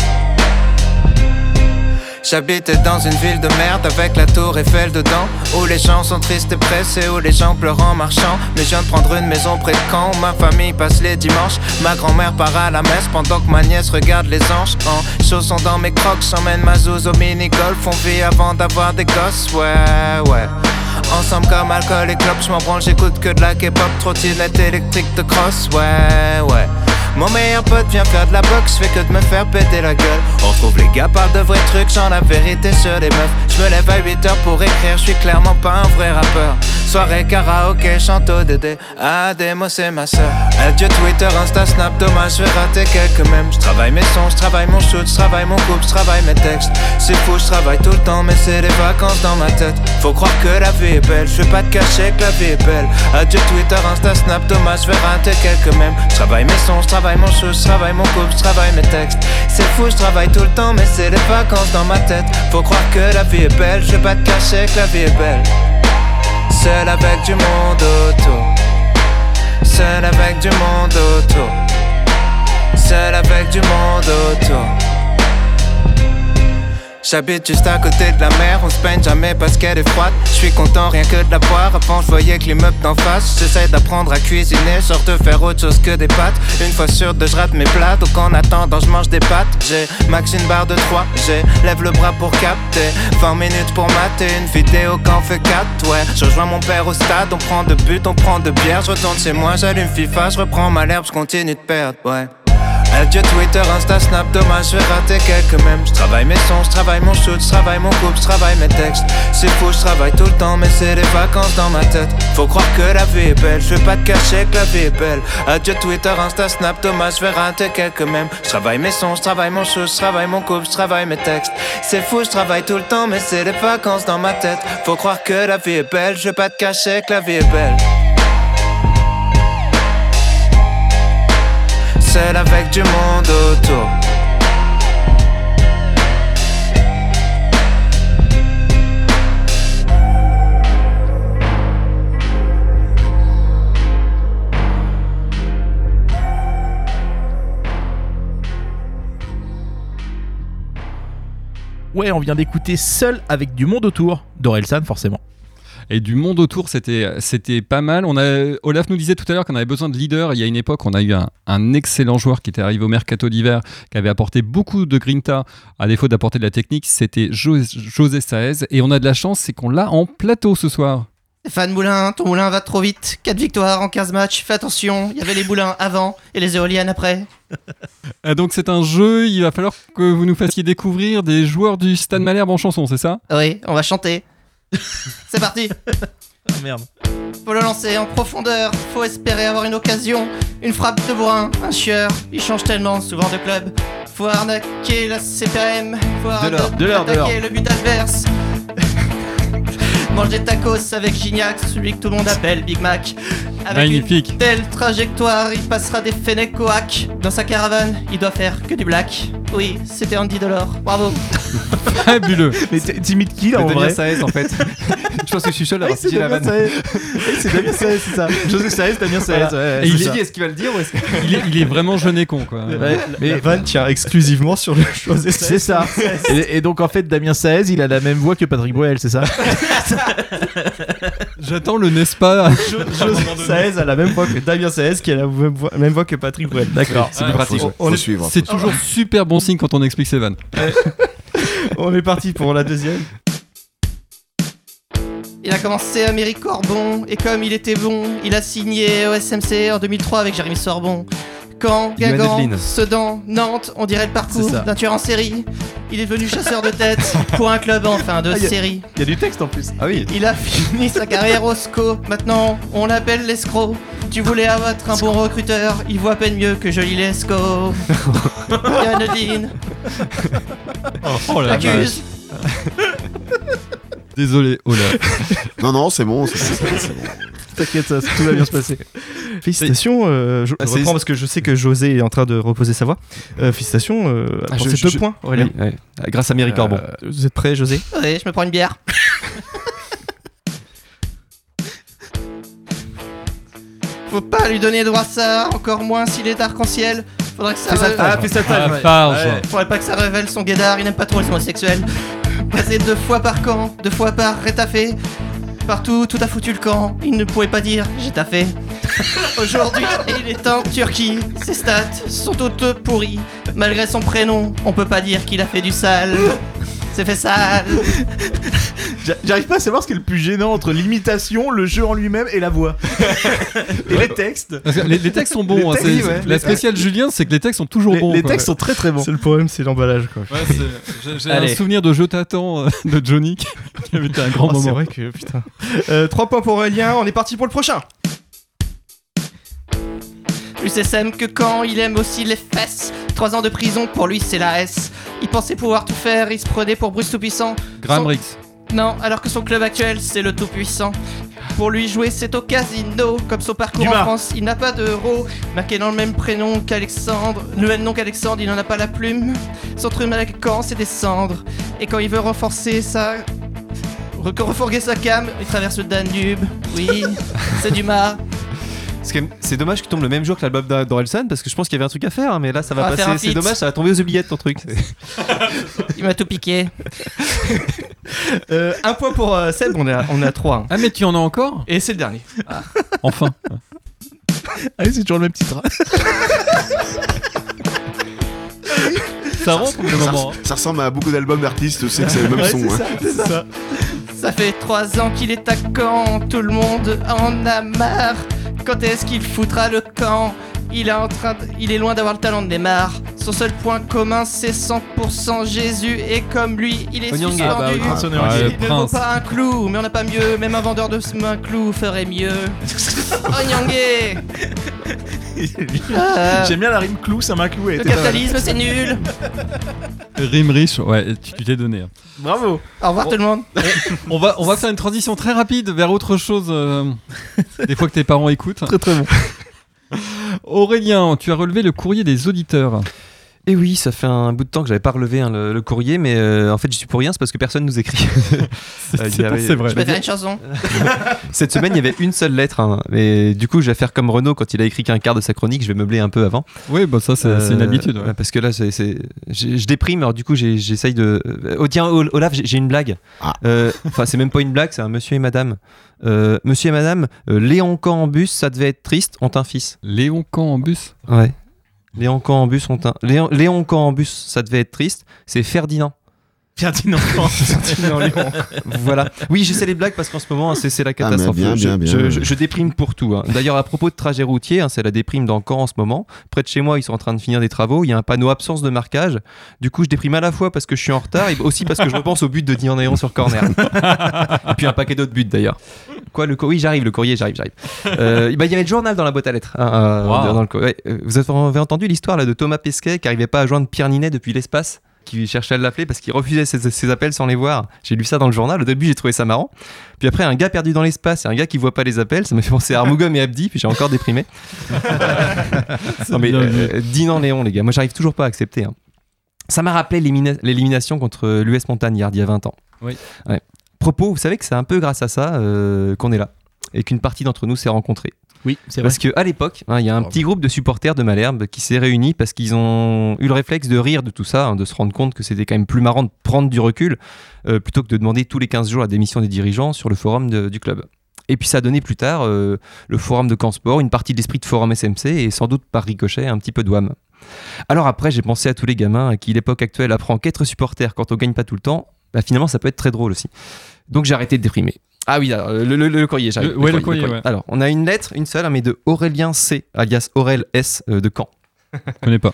J'habitais dans une ville de merde avec la tour Eiffel dedans Où les gens sont tristes et pressés, où les gens pleurent en marchant. Mais je viens de prendre une maison près de Caen où ma famille passe les dimanches. Ma grand-mère part à la messe pendant que ma nièce regarde les anges. En chaussons dans mes crocs, j'emmène ma zouze au mini-golf. On vit avant d'avoir des gosses, ouais, ouais. Ensemble comme alcool et clope, je m'en branle, j'écoute que de la K-pop Trottinette électrique de cross, ouais, ouais mon meilleur pote vient faire de la boxe, fais que de me faire péter la gueule. On retrouve les gars parlent de vrais trucs, j'en la vérité sur les meufs. Je me lève à 8 heures pour écrire, je suis clairement pas un vrai rappeur. Soirée karaoké, chante au Dédé. Ah, moi c'est ma soeur. Adieu Twitter, Insta, Snap, dommage, je vais rater quelques mèmes. Je travaille mes sons, je travaille mon shoot, je travaille mon couple, je travaille mes textes. C'est fou, je travaille tout le temps, mais c'est les vacances dans ma tête. Faut croire que la vie est belle, je vais pas te cacher que la vie est belle. Adieu Twitter, Insta, Snap, dommage, je vais rater quelques travaille mes sons, travaille mon shoot, je travaille mon couple, je travaille mes textes. C'est fou, je travaille tout le temps, mais c'est les vacances dans ma tête. Faut croire que la vie est belle, je vais pas te cacher que la vie est belle. Seul avec du monde autour. Seul avec du monde autour. Seul avec du monde autour. J'habite juste à côté de la mer, on se peine jamais parce qu'elle est froide. Je suis content rien que de la boire. Avant, je voyais que l'immeuble d'en face. J'essaie d'apprendre à cuisiner, genre de faire autre chose que des pâtes. Une fois sûr de je rate mes plats, donc en attendant, je mange des pâtes. J'ai max une barre de 3, j'ai lève le bras pour capter. 20 minutes pour mater une vidéo quand fait 4. Ouais, je rejoins mon père au stade, on prend de but, on prend de bière. Je retourne chez moi, j'allume FIFA, je reprends ma l'herbe, je continue de perdre. Ouais. Adieu Twitter, Insta, Snap, dommage, je vais rater quelques mèmes. Je mes sons, je mon shoot, je mon couple, je mes textes. C'est fou, je travaille tout le temps, mais c'est les vacances dans ma tête. Faut croire que la vie est belle, je vais pas te cacher que la vie est belle. Adieu Twitter, Insta, Snap, dommage, vais rater quelques mèmes. Je mes sons, je mon shoot, je mon couple, je mes textes. C'est fou, je travaille tout le temps, mais c'est les vacances dans ma tête. Faut croire que la vie est belle, je vais pas te cacher que la vie est belle. Seul avec du monde autour. Ouais, on vient d'écouter Seul avec du monde autour d'Orelsan, forcément. Et du monde autour, c'était c'était pas mal. On a, Olaf nous disait tout à l'heure qu'on avait besoin de leaders. Il y a une époque, on a eu un, un excellent joueur qui était arrivé au mercato d'hiver, qui avait apporté beaucoup de grinta, à défaut d'apporter de la technique. C'était Jo- José Saez. Et on a de la chance, c'est qu'on l'a en plateau ce soir. Stéphane Moulin, ton moulin va trop vite. 4 victoires en 15 matchs, fais attention, il y avait les moulins avant et les éoliennes après. Ah, donc c'est un jeu, il va falloir que vous nous fassiez découvrir des joueurs du Stade Malherbe en chanson, c'est ça? Oui, on va chanter. C'est parti Ah merde. Faut le lancer en profondeur, faut espérer avoir une occasion. Une frappe de bourrin, un chieur, il change tellement souvent de club. Faut arnaquer la CPM, faut l'heure, de l'heure, de attaquer le but adverse. Mange des tacos avec Gignac, celui que tout le monde appelle Big Mac. Avec Magnifique. une telle trajectoire, il passera des Fenech Coac. Dans sa caravane, il doit faire que du black. Oui, c'était Andy Delors, bravo. Fabuleux. Mais t- t'imites qui là en Damien vrai Saez en fait. je pense que je suis seul à avoir c'est dit la Damien vanne. C'est Damien Saez, c'est ça. José Saez, Damien Saez. Voilà. ouais, Et Je il est- est-ce qu'il va le dire ou est-ce que... Il est, il est vraiment jeune et con, quoi. Ouais, Mais la vanne tient exclusivement sur le. C'est ça. Et, et donc en fait, Damien Saez, il a la même voix que Patrick Bruel, c'est ça J'attends le n'est-ce pas. José Saez a la même voix que Damien Saez qui a la même voix, même voix que Patrick Bruel. D'accord. C'est plus pratique. Faut, on faut est- suivre. C'est toujours super bon signe quand on explique ses vannes. On est parti pour la deuxième. Il a commencé à Méricorbon et comme il était bon, il a signé au SMC en 2003 avec Jérémy Sorbon. Caen, Guingamp. Sedan, Nantes, on dirait le parcours d'un tueur en série. Il est devenu chasseur de tête pour un club en fin de Ah, série. Il y a du texte en plus. Ah oui. Il a fini sa carrière au SCO. Maintenant, on l'appelle l'escroc. Tu voulais abattre un bon recruteur, il voit à peine mieux que joli l'esco. Johan Edeline Oh la accuse. Désolé, Olaf. Non, non, c'est bon. c'est bon, T'inquiète, ça, tout va bien se passer. Félicitations, euh, je, Ah, je c'est- reprends parce que je sais que José est en train de reposer sa voix. Euh, félicitations euh, Ah, pour je- ces je- deux points, Aurélien. Oui, ouais. Grâce à Corbon. Euh, vous êtes prêts, José? Oui, je me prends une bière. Faut pas lui donner droit à ça, encore moins s'il est arc-en-ciel. Faudrait que ça. Re- ah, ça, Ah, ouais. Farge. Ouais. Faudrait pas que ça révèle son guédard, il n'aime pas trop les homosexuels. Passé deux fois par camp, deux fois par rétafé. Partout, tout a foutu le camp, il ne pouvait pas dire j'ai taffé. Aujourd'hui, il est en Turquie, ses stats sont toutes pourries. Malgré son prénom, on peut pas dire qu'il a fait du sale. C'est fait sale. J'a- J'arrive pas à savoir ce qui est le plus gênant entre l'imitation, le jeu en lui-même et la voix. et les textes. Les, les textes sont bons. Hein, textes, c'est- ouais. La spéciale Julien, c'est que les textes sont toujours Les, bons. les quoi. textes sont très très bons. C'est le problème, c'est l'emballage. quoi. Ouais, c'est- j'ai- un souvenir de Je t'attends euh, de Johnny qui avait été un grand Oh, c'est moment. vrai que putain. Euh, 3 points pour Aurélien, on est parti pour le prochain. Plus SM que quand il aime aussi les fesses. Trois ans de prison, pour lui c'est la S. Il pensait pouvoir tout faire, il se prenait pour Bruce Tout-Puissant. Graham Son- Rix. Non, alors que son club actuel c'est le Tout-Puissant. Pour lui jouer c'est au casino, comme son parcours Dumas. en France, il n'a pas d'euro. Marqué dans le même prénom qu'Alexandre, le même nom qu'Alexandre, il n'en a pas la plume. Son truc quand c'est descendre. Et quand il veut renforcer sa... re- refourguer sa cam, il traverse le Danube. Oui, c'est Dumas. C'est C'est dommage qu'il tombe le même jour que l'album d'Orelsan parce que je pense qu'il y avait un truc à faire, hein, mais là ça va faire passer. C'est dommage, ça va tomber aux oubliettes ton truc. Il m'a tout piqué. Euh, un point pour euh, Seb, on est à, on est à 3. Ah, mais tu en as encore? Et c'est le dernier. Enfin. Allez, c'est toujours le même titre. Ça rentre le Ça, moment. hein. ça ressemble à beaucoup d'albums d'artistes, sais que c'est le même son. hein. Ça fait trois ans qu'il est à Caen, tout le monde en a marre. Quand est-ce qu'il foutra le camp il est, en train de- il est loin d'avoir le talent de Neymar. Son seul point commun, c'est 100% Jésus. Et comme lui, il est suspendu. Ah bah oui, ne vaut pas un clou, mais on n'a pas mieux. Même un vendeur de un clou ferait mieux. Onyangé Ah, J'aime bien la rime clou, ça m'a cloué. Le capitalisme, c'est nul. Rime riche, ouais, tu tu t'es donné. hein. Bravo. Au revoir tout le monde. On va, on va faire une transition très rapide vers autre chose. euh, des fois que tes parents écoutent. Très très bon. Aurélien, tu as relevé le courrier des auditeurs. Et oui, ça fait un bout de temps que j'avais pas relevé hein, le, le courrier, mais euh, en fait, j'y suis pour rien, c'est parce que personne nous écrit. C'est Euh, il y c'est avait- c'est vrai. Je vais faire une chanson. Cette semaine, il y avait une seule lettre, hein, mais du coup, je vais faire comme Renaud quand il a écrit qu'un quart de sa chronique, je vais meubler un peu avant. Oui, bah ça, c'est une Euh, habitude. ouais. Parce que là, c'est, je, je déprime, alors du coup, j'essaye de. euh, Oh, tiens, Ol- Olaf, j'ai, une blague. Ah. Euh, Enfin, c'est même pas une blague, c'est un monsieur et madame. Euh, monsieur et madame, euh, Léon Camp en bus, ça devait être triste, ont un fils. Léon Camp en bus. Ouais. Léon Camp en bus, ont un. Léon, Léon Camp en bus, ça devait être triste, c'est Ferdinand. Ferdinand. voilà. Oui, j'essaie les blagues parce qu'en ce moment, c'est, c'est la Ah, catastrophe. bien, je, bien, bien. je- je- je déprime pour tout. hein. D'ailleurs, à propos de trajet routier, hein, c'est la déprime dans Caen en ce moment. Près de chez moi, ils sont en train de finir des travaux. Il y a un panneau absence de marquage. Du coup, je déprime à la fois parce que je suis en retard et aussi parce que je repense au but de Dion Néon sur corner. et puis un paquet d'autres buts d'ailleurs. Quoi, le courrier Oui, j'arrive, le courrier, j'arrive, j'arrive. Euh, bah, il y avait le journal dans la boîte à lettres. hein, euh, Wow. dans le co- ouais, euh, vous avez entendu l'histoire là, de Thomas Pesquet qui n'arrivait pas à joindre Pierre Ninet depuis l'espace? Qui cherchait à l'appeler parce qu'il refusait ses, ses appels sans les voir. J'ai lu ça dans le journal. Au début, j'ai trouvé ça marrant. Puis après, un gars perdu dans l'espace et un gars qui voit pas les appels, ça m'a fait penser à Armougom et Abdi. Puis j'ai encore déprimé. non mais vu. euh, Dinan Léon, les gars, moi j'arrive toujours pas à accepter. hein. Ça m'a rappelé l'élimina- l'élimination contre l'US Montagnard il y a 20 ans. Oui. Ouais. Propos, vous savez que c'est un peu grâce à ça euh, qu'on est là et qu'une partie d'entre nous s'est rencontrée. Oui, c'est vrai. Parce qu'à l'époque, hein, il y a un petit groupe de supporters de Malherbe qui s'est réuni parce qu'ils ont eu le réflexe de rire de tout ça, hein, de se rendre compte que c'était quand même plus marrant de prendre du recul euh, plutôt que de demander tous les 15 jours la démission des dirigeants sur le forum de- du club. Et puis ça a donné plus tard euh, le forum de Camp Sport, une partie de l'esprit de forum SMC et sans doute par ricochet un petit peu de WAM. Alors après, j'ai pensé à tous les gamins à qui l'époque actuelle apprend qu'être supporter quand on gagne pas tout le temps, bah, finalement ça peut être très drôle aussi. Donc j'ai arrêté de déprimer. Ah oui, alors, le, le- le courrier, j'arrive. Le- ouais, le courrier, ouais. Alors, on a une lettre, une seule, hein, mais de Aurélien C, alias Aurel S euh, de Caen. Je connais pas.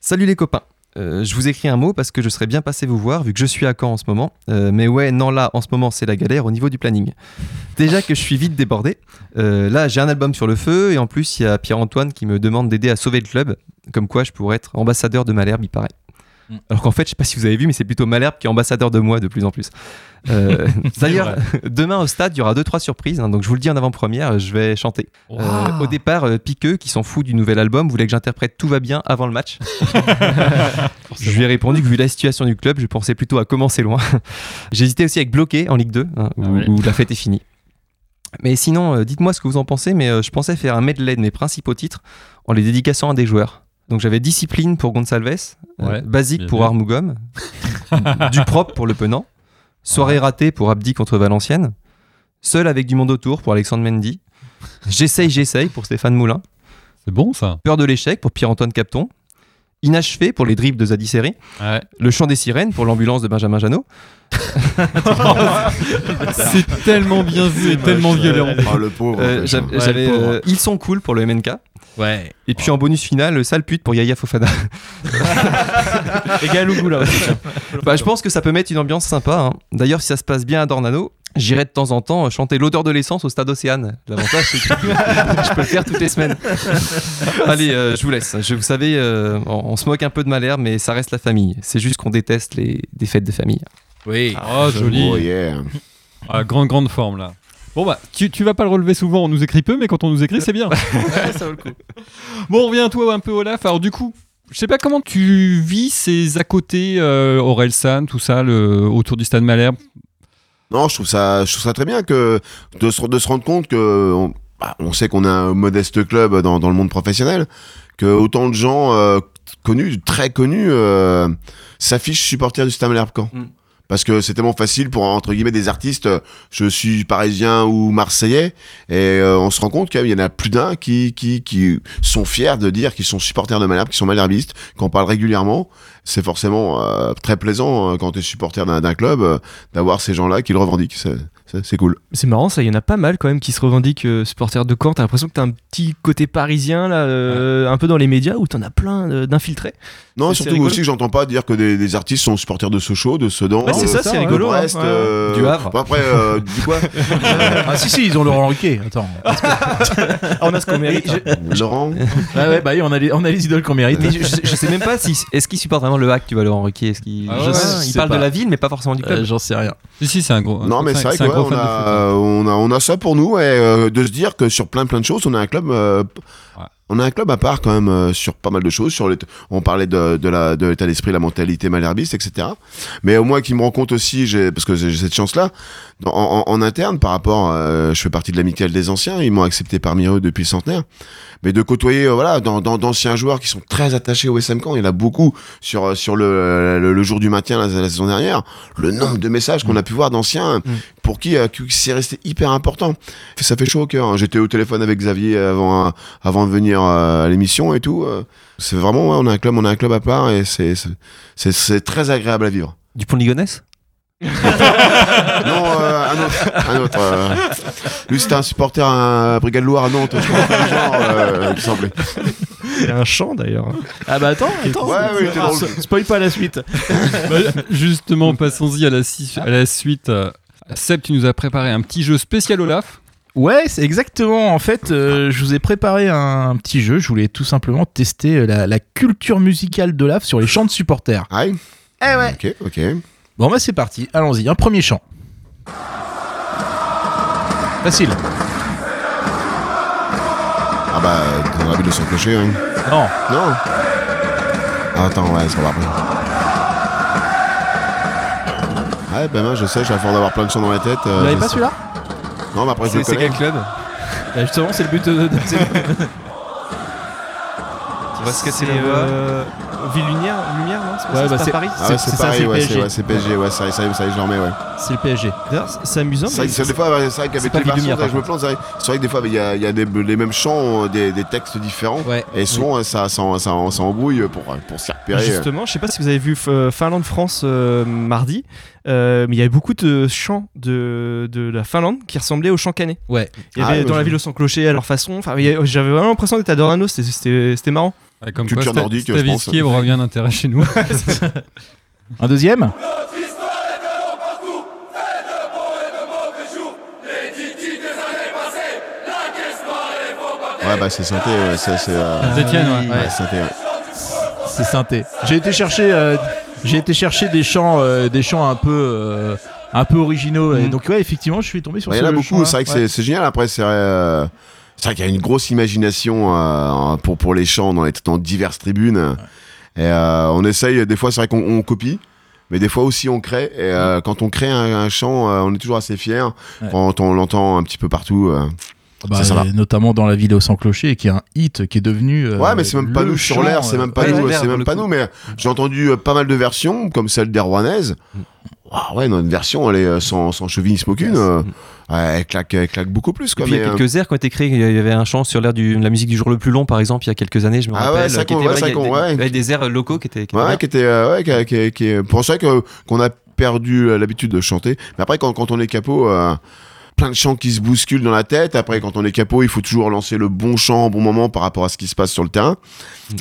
Salut les copains. Euh, je vous écris un mot parce que je serais bien passé vous voir vu que je suis à Caen en ce moment. Euh, mais ouais, non, là, en ce moment, c'est la galère au niveau du planning. Déjà que je suis vite débordé. Euh, là, j'ai un album sur le feu et en plus, il y a Pierre-Antoine qui me demande d'aider à sauver le club. Comme quoi, je pourrais être ambassadeur de Malherbe, il paraît. Alors qu'en fait, je sais pas si vous avez vu, mais c'est plutôt Malherbe qui est ambassadeur de moi de plus en plus. Euh, D'ailleurs, demain au stade, il y aura deux trois surprises. hein, donc je vous le dis en avant-première, je vais chanter. Euh, au départ, euh, Piqueux, qui s'en fout du nouvel album, voulait que j'interprète Tout va bien avant le match. je lui ai répondu que vu la situation du club, je pensais plutôt à commencer loin. J'hésitais aussi avec Bloqué en Ligue 2, hein, où, Ah où la fête est finie. Mais sinon, euh, dites-moi ce que vous en pensez, mais euh, je pensais faire un medley de mes principaux titres en les dédicaçant à des joueurs. Donc j'avais Discipline pour Gonçalves, euh, Ouais, Basique pour. Armougom, Du propre pour Le Penant, Soirée ratée pour Abdi contre Valenciennes, Seul avec du monde autour pour Alexandre Mendy, J'essaye, j'essaye pour Stéphane Moulin, C'est bon ça. Peur de l'échec pour Pierre-Antoine Capton, Inachevé pour les dribbles de Zadie Seri, Ouais. Le chant des sirènes pour l'ambulance de Benjamin Janot, C'est tellement bien vu et tellement violent. Oh, le pauvre. euh, euh, Ils sont cool pour le MNK, Ouais. et puis en bonus final, le sale pute pour Yaya Fofana. Et Galougou là aussi. Bah, je pense que ça peut mettre une ambiance sympa. hein. D'ailleurs, si ça se passe bien à Dornano, j'irai de temps en temps euh, chanter l'odeur de l'essence au stade Océane. L'avantage, c'est que je peux le faire toutes les semaines. Allez, euh, je vous laisse. Je, vous savez, euh, on, on se moque un peu de Malherbe, mais ça reste la famille. C'est juste qu'on déteste les des fêtes de famille. Oui. Oh, joli. Oh, yeah. Ah, grande, grande forme là. Bon bah, tu, tu vas pas le relever souvent, on nous écrit peu, mais quand on nous écrit, c'est bien. ça vaut le coup. Bon, on revient à toi un peu, Olaf. Alors du coup, je sais pas comment tu vis ces à côté, euh, Aurel San, tout ça, le, autour du stade Malherbe. Non, je trouve ça, je trouve ça très bien que de se, de se rendre compte que on, bah, on sait qu'on a un modeste club dans, dans le monde professionnel, que autant de gens euh, connus, très connus, euh, s'affichent supporters du Stade Malherbe Caen. Mm. Parce que c'est tellement facile pour entre guillemets des artistes. euh, Je suis parisien ou marseillais, et euh, on se rend compte qu'il y en a plus d'un qui, qui qui sont fiers de dire qu'ils sont supporters de Malherbe, qui sont malherbistes, qu'on parle régulièrement. C'est forcément euh, très plaisant euh, quand tu es supporter d'un d'un club euh, d'avoir ces gens-là qui le revendiquent. C'est- cool. C'est marrant, ça, il y en a pas mal quand même qui se revendiquent euh, supporters de Caen. T'as l'impression que t'as un petit côté parisien, là, euh, un peu dans les médias, où t'en as plein euh, d'infiltrés. Non, surtout rigolo. aussi que j'entends pas dire que des, des artistes sont supporters de Sochaux, de Sedan, c'est de, ça, c'est rigolo. hein, Brest, euh, Du Havre. bon, après, euh, du quoi Ah si si, ils ont Laurent Ruquier. Attends. Ah, on a ce qu'on mérite. hein. Laurent Ah ouais, bah oui, on a les, on a les idoles qu'on mérite. Mais je, je- je sais même pas si est-ce qu'il supporte vraiment le hack, tu vois, Laurent Ruquier? Est-ce qu'il Ah je ouais, sais- je il parle pas. de la ville, mais pas forcément du club. Euh, J'en sais rien. Si, si, c'est un gros. Non, mais c'est vrai de foot. a, on a, on a ça pour nous, et euh, de se dire que sur plein plein de choses, on a un club. euh, Ouais. On a un club à part quand même euh, sur pas mal de choses. Sur les, on parlait de, de la de l'état d'esprit, la mentalité malherbiste, etc. Mais au moins qui me rend compte aussi, parce que j'ai cette chance-là, en, en- en interne par rapport, euh, je fais partie de l'amicale des anciens, ils m'ont accepté parmi eux depuis le centenaire. Mais de côtoyer, euh, voilà, dans- dans- d'anciens joueurs qui sont très attachés au SM Caen, il y en a beaucoup sur euh, sur le, le, le jour du maintien la, la saison dernière. Le nombre de messages qu'on a pu voir d'anciens pour qui, euh, qui c'est resté hyper important. Ça fait chaud au cœur. hein. J'étais au téléphone avec Xavier avant avant de venir euh, à l'émission et tout. C'est vraiment, ouais, on a un club, on a un club à part et c'est c'est- c'est c'est très agréable à vivre. Du pont de Ligonnès? Non, euh, un autre. Un autre euh. Lui, c'était un supporter à Brigade Loire à Nantes, je crois, genre, euh, il me semblait. Il y a un chant d'ailleurs. Ah bah attends, attends. Ouais, était drôle. Spoil pas la suite. Bah, justement, passons-y à la, si- à la suite. Seb, tu nous as préparé un petit jeu spécial Olaf. Ouais, c'est exactement. En fait, euh, je vous ai préparé un, petit jeu. Je voulais tout simplement tester la, la culture musicale d'Olaf sur les chants de supporters. Aïe. Eh ouais. Ok, ok. Bon bah c'est parti. Allons-y. Un premier chant. Facile. Ah bah, dans la ville de son clocher, hein. Non. Non Ah, Attends, ouais, ça va après. Ouais, ben moi, je sais, j'ai à force d'avoir plein de sons dans la tête. euh, Vous l'avez pas celui-là Non, mais après, je C'est le c'est connais. quel club Bah, Justement, c'est le but de. de- On va se casser la voix. Ville Lumière, Lumière, non C'est pas Ouais, ça, bah, c'est pas Paris Ah ouais, c'est ouais, PSG. c'est ouais, c'est PSG, ouais, ça, ça, ça, je remets, ouais. c'est le PSG. D'ailleurs, c'est- amusant. C'est des fois, vrai qu'avec pas les versions, je me plante, c'est vrai, que des fois, il y a, il y a des, les mêmes chants, euh, des, des textes différents. Ouais. Et souvent, ça, ça, ça, ça embrouille pour, pour s'y repérer. Justement, je sais pas si vous avez vu euh, Finlande-France euh, mardi, euh, mais il y avait beaucoup de chants de, de la Finlande qui ressemblaient aux chants canets. Ouais. Il y Ah avait ouais, dans la ville au son clocher à leur façon. Enfin, j'avais vraiment l'impression d'être à c'était c'était marrant. Ouais, comme Culture quoi, nordique, je Stavisky pense. aura bien intérêt chez nous. Un deuxième. Ouais, bah, c'est synthé, ouais, c'est. c'est, euh, Étienne, ouais. ouais, synthé, ouais. c'est synthé. J'ai été chercher, euh, j'ai été chercher des chants, euh, des chants un peu, euh, un peu originaux. Et Mhm. donc ouais, effectivement, je suis tombé sur Ouais, Il ce y en a beaucoup, c'est vrai que Ouais. c'est- c'est génial. Après, c'est vrai, euh, c'est vrai qu'il y a une grosse imagination euh, pour, pour les chants dans, les, dans diverses tribunes. Et euh, on essaye, des fois, c'est vrai qu'on on copie. Mais des fois aussi on crée et euh, quand on crée un, un chant, on est toujours assez fier Ouais. quand on l'entend un petit peu partout. Bah, Ça, notamment dans la vidéo sans clocher, qui est un hit qui est devenu. euh, Ouais, mais c'est même pas nous sur l'air, c'est même pas ouais, nous, c'est même pas coup. nous. Mais j'ai entendu pas mal de versions, comme celle des Rouennaises. Waouh, ouais, notre version, elle est euh, sans, sans chauvinisme aucune. euh, ouais, elle claque, elle claque beaucoup plus, Et quoi. puis il y a quelques airs qui ont été créés. Il y avait un chant sur l'air de la musique du jour le plus long, par exemple, il y a quelques années, je me Ah ouais, rappelle. ça qui était- ouais, ça il y a qu'on- des- ouais. ouais, des airs locaux qui étaient. qui étaient Ouais, euh, ouais, qui, qui, qui est- pour ça qu'on a perdu euh, l'habitude de chanter. Mais après, quand, quand on est capot, euh, plein de chants qui se bousculent dans la tête. Après, quand on est capot, il faut toujours lancer le bon chant au bon moment par rapport à ce qui se passe sur le terrain.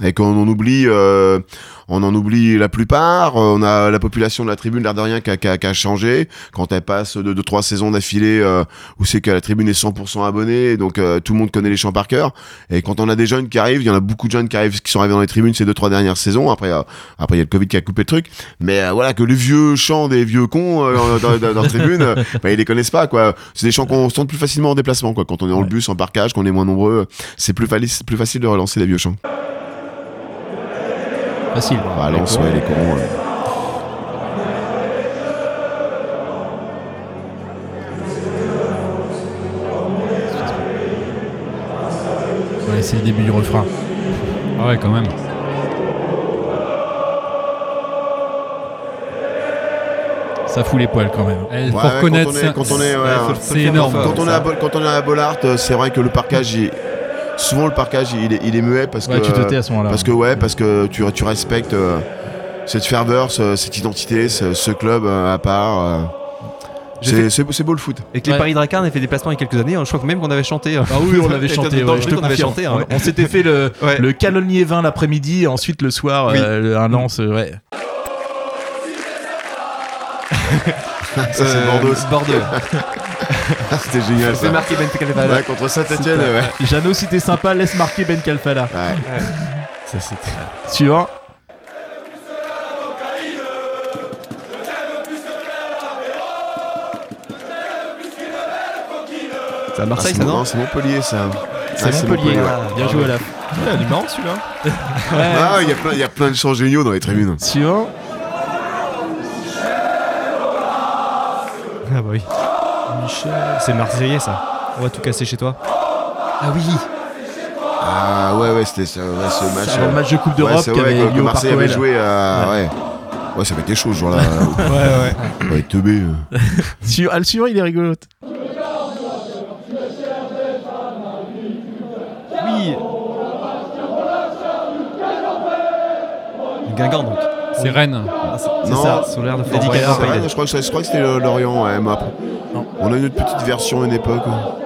Et quand on en oublie, euh, on en oublie la plupart. Euh, On a la population de la tribune, l'air de rien, qui a, qui a- qui a changé. Quand elle passe de, de trois saisons d'affilée, euh, où c'est que la tribune est 100% abonnée, donc euh, tout le monde connaît les chants par cœur. Et quand on a des jeunes qui arrivent, il y en a beaucoup de jeunes qui arrivent, qui sont arrivés dans les tribunes ces deux trois dernières saisons. Après, après il y a le Covid qui a coupé le truc. Mais voilà, que les vieux chants des vieux cons dans, dans, dans la tribune, bah, ils les connaissent pas quoi. C'est des chants qu'on chante plus facilement en déplacement quoi. Quand on est dans le bus, en parkage, qu'on est moins nombreux, c'est plus, plus facile de relancer les vieux chants. Facile. Bah, Lance, ouais, les corons. ouais. Ouais, c'est le début du refrain. Ah ouais, quand même. Ça fout les poils quand même. Il Ouais, faut ouais, reconnaître quand on est, on hein. c'est énorme. quand on est à, quand on est à Bollard, euh, c'est vrai que le parkage, il- souvent le parkage, il est, il est muet parce Ouais, que tu te tais à ce moment-là. parce que ouais, parce que tu, tu respectes euh, cette ferveur, ce- cette identité, ce, ce club euh, à part. euh. C'est fait- c'est- c'est beau le foot. Et que les. Paris Drakkar avaient fait des déplacements il y a quelques années, je crois que même qu'on avait chanté. euh, Ah oui, on l'avait chanté. Ouais, je te on avait chanté. hein, On- ouais. On s'était fait le, Ouais. le calonnier 20 l'après-midi et ensuite le soir Oui. euh, le- un lance. Ouais. Ça, c'est Euh, Bordeaux. Bordeaux. C'était génial C'est ça. marqué Ben Calvada. Ouais, contre Saint-Etienne, ouais. Jeannot, si t'es sympa, laisse marquer Ben Kalfala. Ouais. Ça, c'était- Suivant. C'est à Ah, Marseille, c'est ça, non non, c'est Montpellier ça. C'est Ah, Montpellier. ouais. ouais. Bien joué, Olaf. il est marrant celui-là. Ah, il y a plein- il y a plein de chants géniaux dans les tribunes. Suivant. Ah bah oui. Michel. C'est Marseillais ça. On va tout casser chez toi. Ah oui. Ah ouais, ouais, c'était ça, ouais, ce match. Avant le euh, match de Coupe ouais, d'Europe c'est qui avait que, lieu que au Marseille Parc avait joué à. Ouais. Ouais, ça avait été chaud ce jour-là. Ouais ouais. ouais, teubé. euh. Su- Ah, le suivant, il est rigolo. Oui. Guingamp donc. C'est Rennes. C'est Non. ça. Sur l'air de Fort je crois que, je crois que c'était Lorient, ouais, Non. On a une autre petite version à une époque.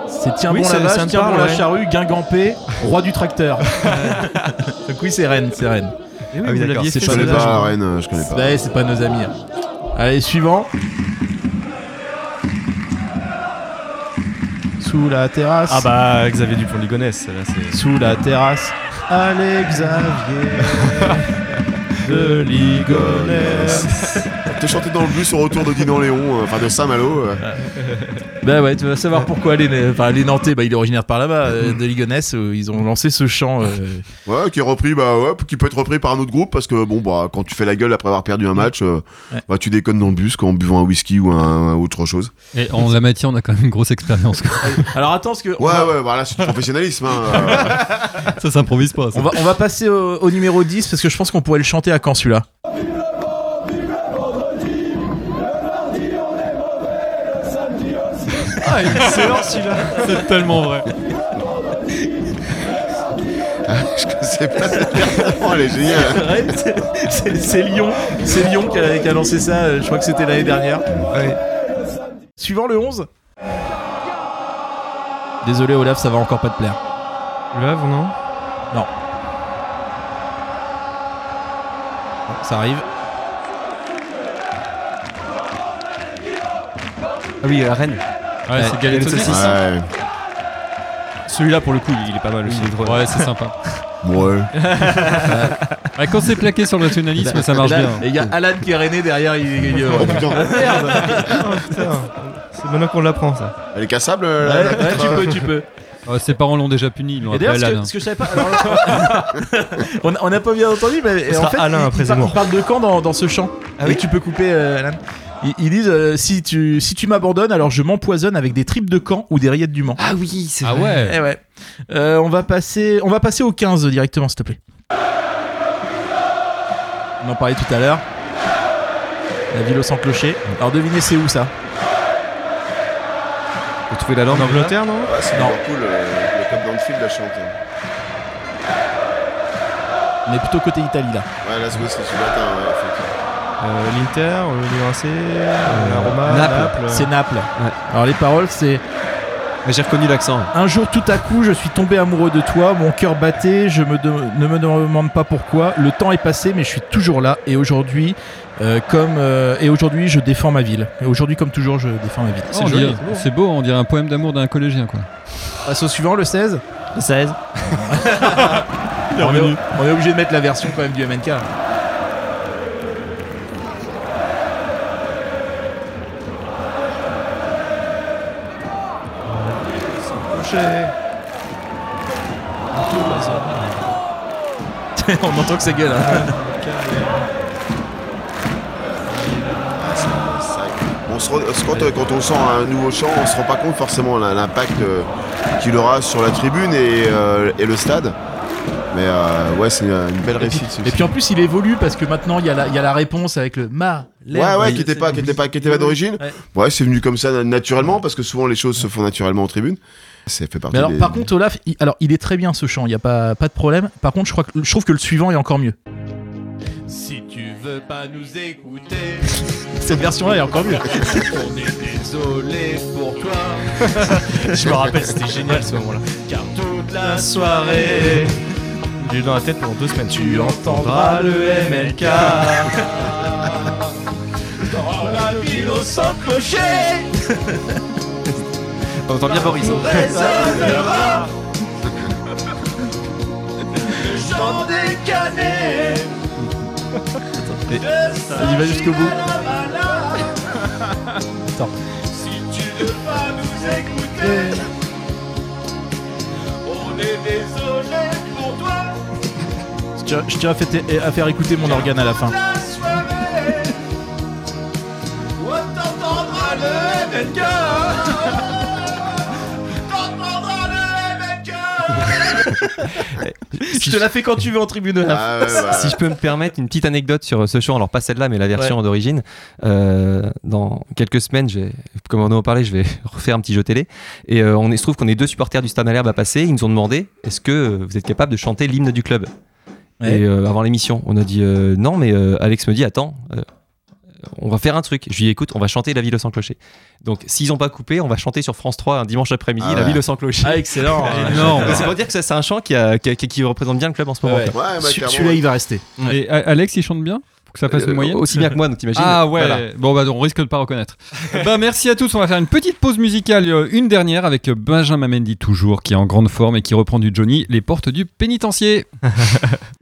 C'est tiens Oui, bon c'est- la vache, ça me tiens parle, bon la charrue, Guingampé, roi du tracteur. Donc oui, c'est Rennes, c'est Rennes. Eh oui, Ah oui, d'accord, c'est pas pas je- Rennes, je connais pas. C'est pas nos amis. hein. Allez, suivant. Sous la terrasse. Ah bah Xavier Dupont de Ligonnès, là c'est. Sous la terrasse. Allez Xavier de Ligonnès. T'es chanté dans le bus au retour de Dinan Léon, euh, enfin de Saint-Malo. euh. Bah ouais, tu vas savoir pourquoi les, enfin, les Nantais, bah, il est originaire de par là-bas, euh, de Ligonnès, où ils ont lancé ce chant. euh, Ouais, qui est repris, bah ouais, qui peut être repris par un autre groupe parce que bon, bah quand tu fais la gueule après avoir perdu un match, euh, Ouais. bah tu déconnes dans le bus quand en buvant un whisky ou un, autre chose. Et en la matière, on a quand même une grosse expérience. quoi. Alors attends, parce que Ouais, va- ouais, voilà, c'est du professionnalisme. Hein, euh. ça s'improvise pas. ça. On va, on va passer au, au numéro 10 parce que je pense qu'on pourrait le chanter à quand Ah excellent celui-là. C'est tellement vrai. je sais pas cette version, elle est géniale. C'est- Lyon, c'est Lyon qui a, qui a lancé ça, euh, je crois que c'était l'année dernière. Suivant le 11 Désolé Olaf, ça va encore pas te plaire. Le Havre non? Bon, ça arrive. Ah oui, la Rennes. Ouais, c'est Galette Saucisse. Ouais. Celui-là pour le coup il est pas mal aussi. Ouais, c'est sympa. Ouais. Ah, quand c'est plaqué sur le nationalisme, ça marche Là, bien. Et il y a Alan qui est rené derrière. Il, il- il- Oh putain. Oh, putain. C'est maintenant qu'on l'apprend ça. Elle est cassable Ouais, la- ouais, tu peux, tu peux. Ah, ses parents l'ont déjà puni. Ils l'ont Et d'ailleurs, appelé ce, que- Alain. ce que je savais pas, alors, on on n'a pas bien entendu, mais en fait, Alain il- il, par- Zemmour. il parle de quand dans, dans ce chant? Ah Et oui tu peux couper, euh, Alan? Ils, ils disent euh, si tu si tu m'abandonnes, alors je m'empoisonne avec des tripes de camp ou des rillettes du Mans. Ah oui, c'est Ah vrai. ouais. Eh ouais. Euh, on va passer, on va passer au 15 directement, s'il te plaît. On en parlait tout à l'heure. La ville au sans clocher. Alors devinez c'est où ça? Faut trouver la langue. En Angleterre, non? Ouais, c'est Non. Liverpool, euh, le club d'Anfield la chante. On est plutôt côté Italie là. Ouais, là, c'est c'est latin, ouais, effectivement. Euh, L'Inter, euh, le AC, euh, la Roma, Naples. Naples. C'est Naples. Ouais. Alors les paroles c'est Mais j'ai reconnu l'accent. Un jour tout à coup je suis tombé amoureux de toi, mon cœur battait, je me de- ne me demande pas pourquoi. Le temps est passé mais je suis toujours là et aujourd'hui euh, comme euh, et aujourd'hui je défends ma ville. Et aujourd'hui comme toujours je défends ma ville. Oh, on dirait- C'est beau, on dirait un poème d'amour d'un collégien quoi. Passe au suivant le 16. Le 16. on, est, on est obligé de mettre la version quand même du MNK. on entend que ça gueule. hein. On se quand, quand on sent un nouveau chant, on se rend pas compte forcément l'im- l'impact euh, qu'il aura sur la tribune et, euh, et le stade. Mais euh, ouais, c'est une, belle réussite. Et ceci. puis en plus il évolue parce que maintenant il y, a la- il y a la réponse avec le ma. Ouais, ouais, qui était pas, qui était pas, qui était pas d'origine. Ouais. Ouais, c'est venu comme ça na- naturellement parce que souvent les choses se font naturellement en tribune. Ça fait partie. Mais alors, des- par contre, Olaf, il, alors, il est très bien ce chant, il n'y a pas, pas de problème. Par contre, je, crois que, je trouve que le suivant est encore mieux. Si tu veux pas nous écouter, Cette version-là est encore mieux. on est désolé pour toi. Je me rappelle, c'était génial ce moment-là. Car toute la soirée, J'ai eu dans la tête pendant deux semaines. tu entendras le MLK. Dans la ville au sans clocher, On entend bien Boris. résonnera le chant des canets. Il va jusqu'au bout. Attends. Si tu veux pas nous écouter, est désolé pour toi. Je tiens, à, faire écouter mon organe à la fin. La soirée, on t'entendra le Je te la fais quand tu veux en tribune. Ah ouais, Si je peux me permettre une petite anecdote sur ce chant, alors pas celle-là, mais la version d'origine. Euh, dans quelques semaines, comme on en a parlé, je vais refaire un petit jeu télé. Et euh, on est, se trouve qu'on est deux supporters du Stade Malherbe à passer. Ils nous ont demandé est-ce que vous êtes capable de chanter l'hymne du club? Ouais. Et euh, avant l'émission, on a dit euh, non, mais euh, Alex me dit attends. On va faire un truc. Je lui dis écoute, on va chanter La Ville sans clocher. Donc, s'ils n'ont pas coupé, on va chanter sur France 3 un dimanche après-midi Ah La ouais. Ville sans clocher. Ah, excellent. Énorme. Donc, C'est pour dire que ça, c'est un chant qui, a- qui, a- qui représente bien le club en ce moment. Ouais. ouais, bah, Celui-là, il va rester. Et Alex, il chante bien? Pour que ça fasse Euh, une moyenne Aussi bien que moi, donc t'imagines. Ah ouais, Voilà. bon bah on risque de pas reconnaître. bah merci à tous, on va faire une petite pause musicale, euh, une dernière avec euh, Benjamin Mendy toujours, qui est en grande forme et qui reprend du Johnny, les portes du pénitencier.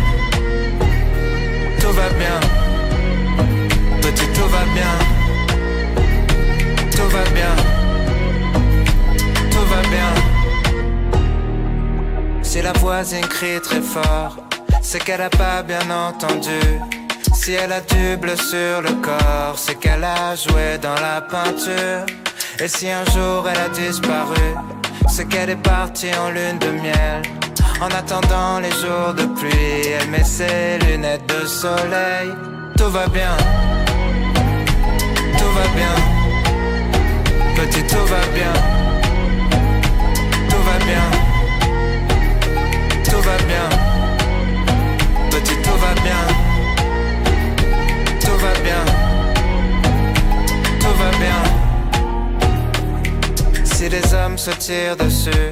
Tout va bien. Tout va bien, tout va bien. Si la voisine crie très fort, c'est qu'elle a pas bien entendu. Si elle a du bleu sur le corps, c'est qu'elle a joué dans la peinture. Et si un jour elle a disparu, c'est qu'elle est partie en lune de miel. En attendant les jours de pluie, elle met ses lunettes de soleil. Tout va bien, tout va bien. Petit, tout va bien, tout va bien, tout va bien. Petit, tout va bien, tout va bien, tout va bien. Si les hommes se tirent dessus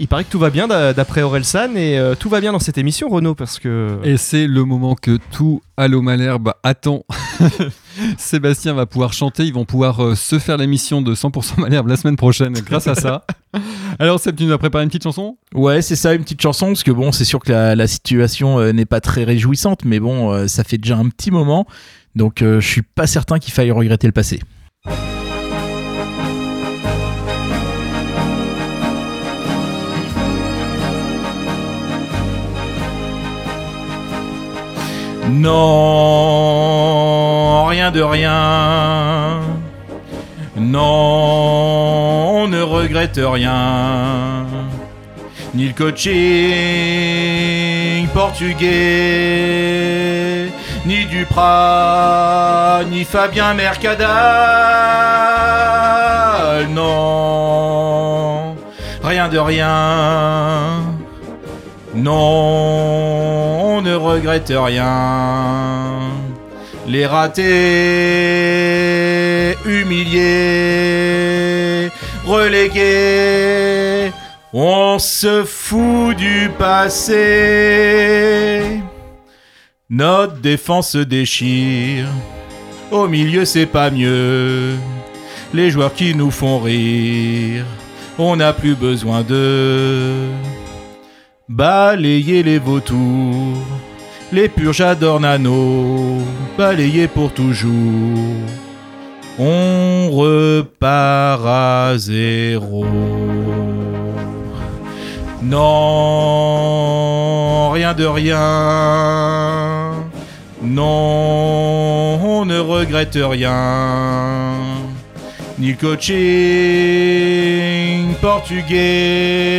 Il paraît que tout va bien d'a- d'après Orelsan et euh, tout va bien dans cette émission, Renaud, parce que. Et c'est le moment que tout Allo Malherbe attend. Sébastien va pouvoir chanter, ils vont pouvoir euh, se faire l'émission de 100% Malherbe la semaine prochaine grâce à ça. Alors Seb, tu nous as préparé une petite chanson? Ouais, c'est ça, une petite chanson, parce que bon, c'est sûr que la, la situation euh, n'est pas très réjouissante, mais bon, euh, ça fait déjà un petit moment, donc euh, je suis pas certain qu'il faille regretter le passé. Non, rien de rien. Non, on ne regrette rien. Ni le coaching portugais, ni Duprat, ni Fabien Mercadal. Non, rien de rien. Non, on ne regrette rien. Les ratés, humiliés, relégués, on se fout du passé. Notre défense se déchire. Au milieu, c'est pas mieux. Les joueurs qui nous font rire, on n'a plus besoin d'eux. Balayer les vautours, les purges Nano, balayer pour toujours. On repart à zéro. Non, rien de rien. Non, on ne regrette rien. Ni le coaching portugais,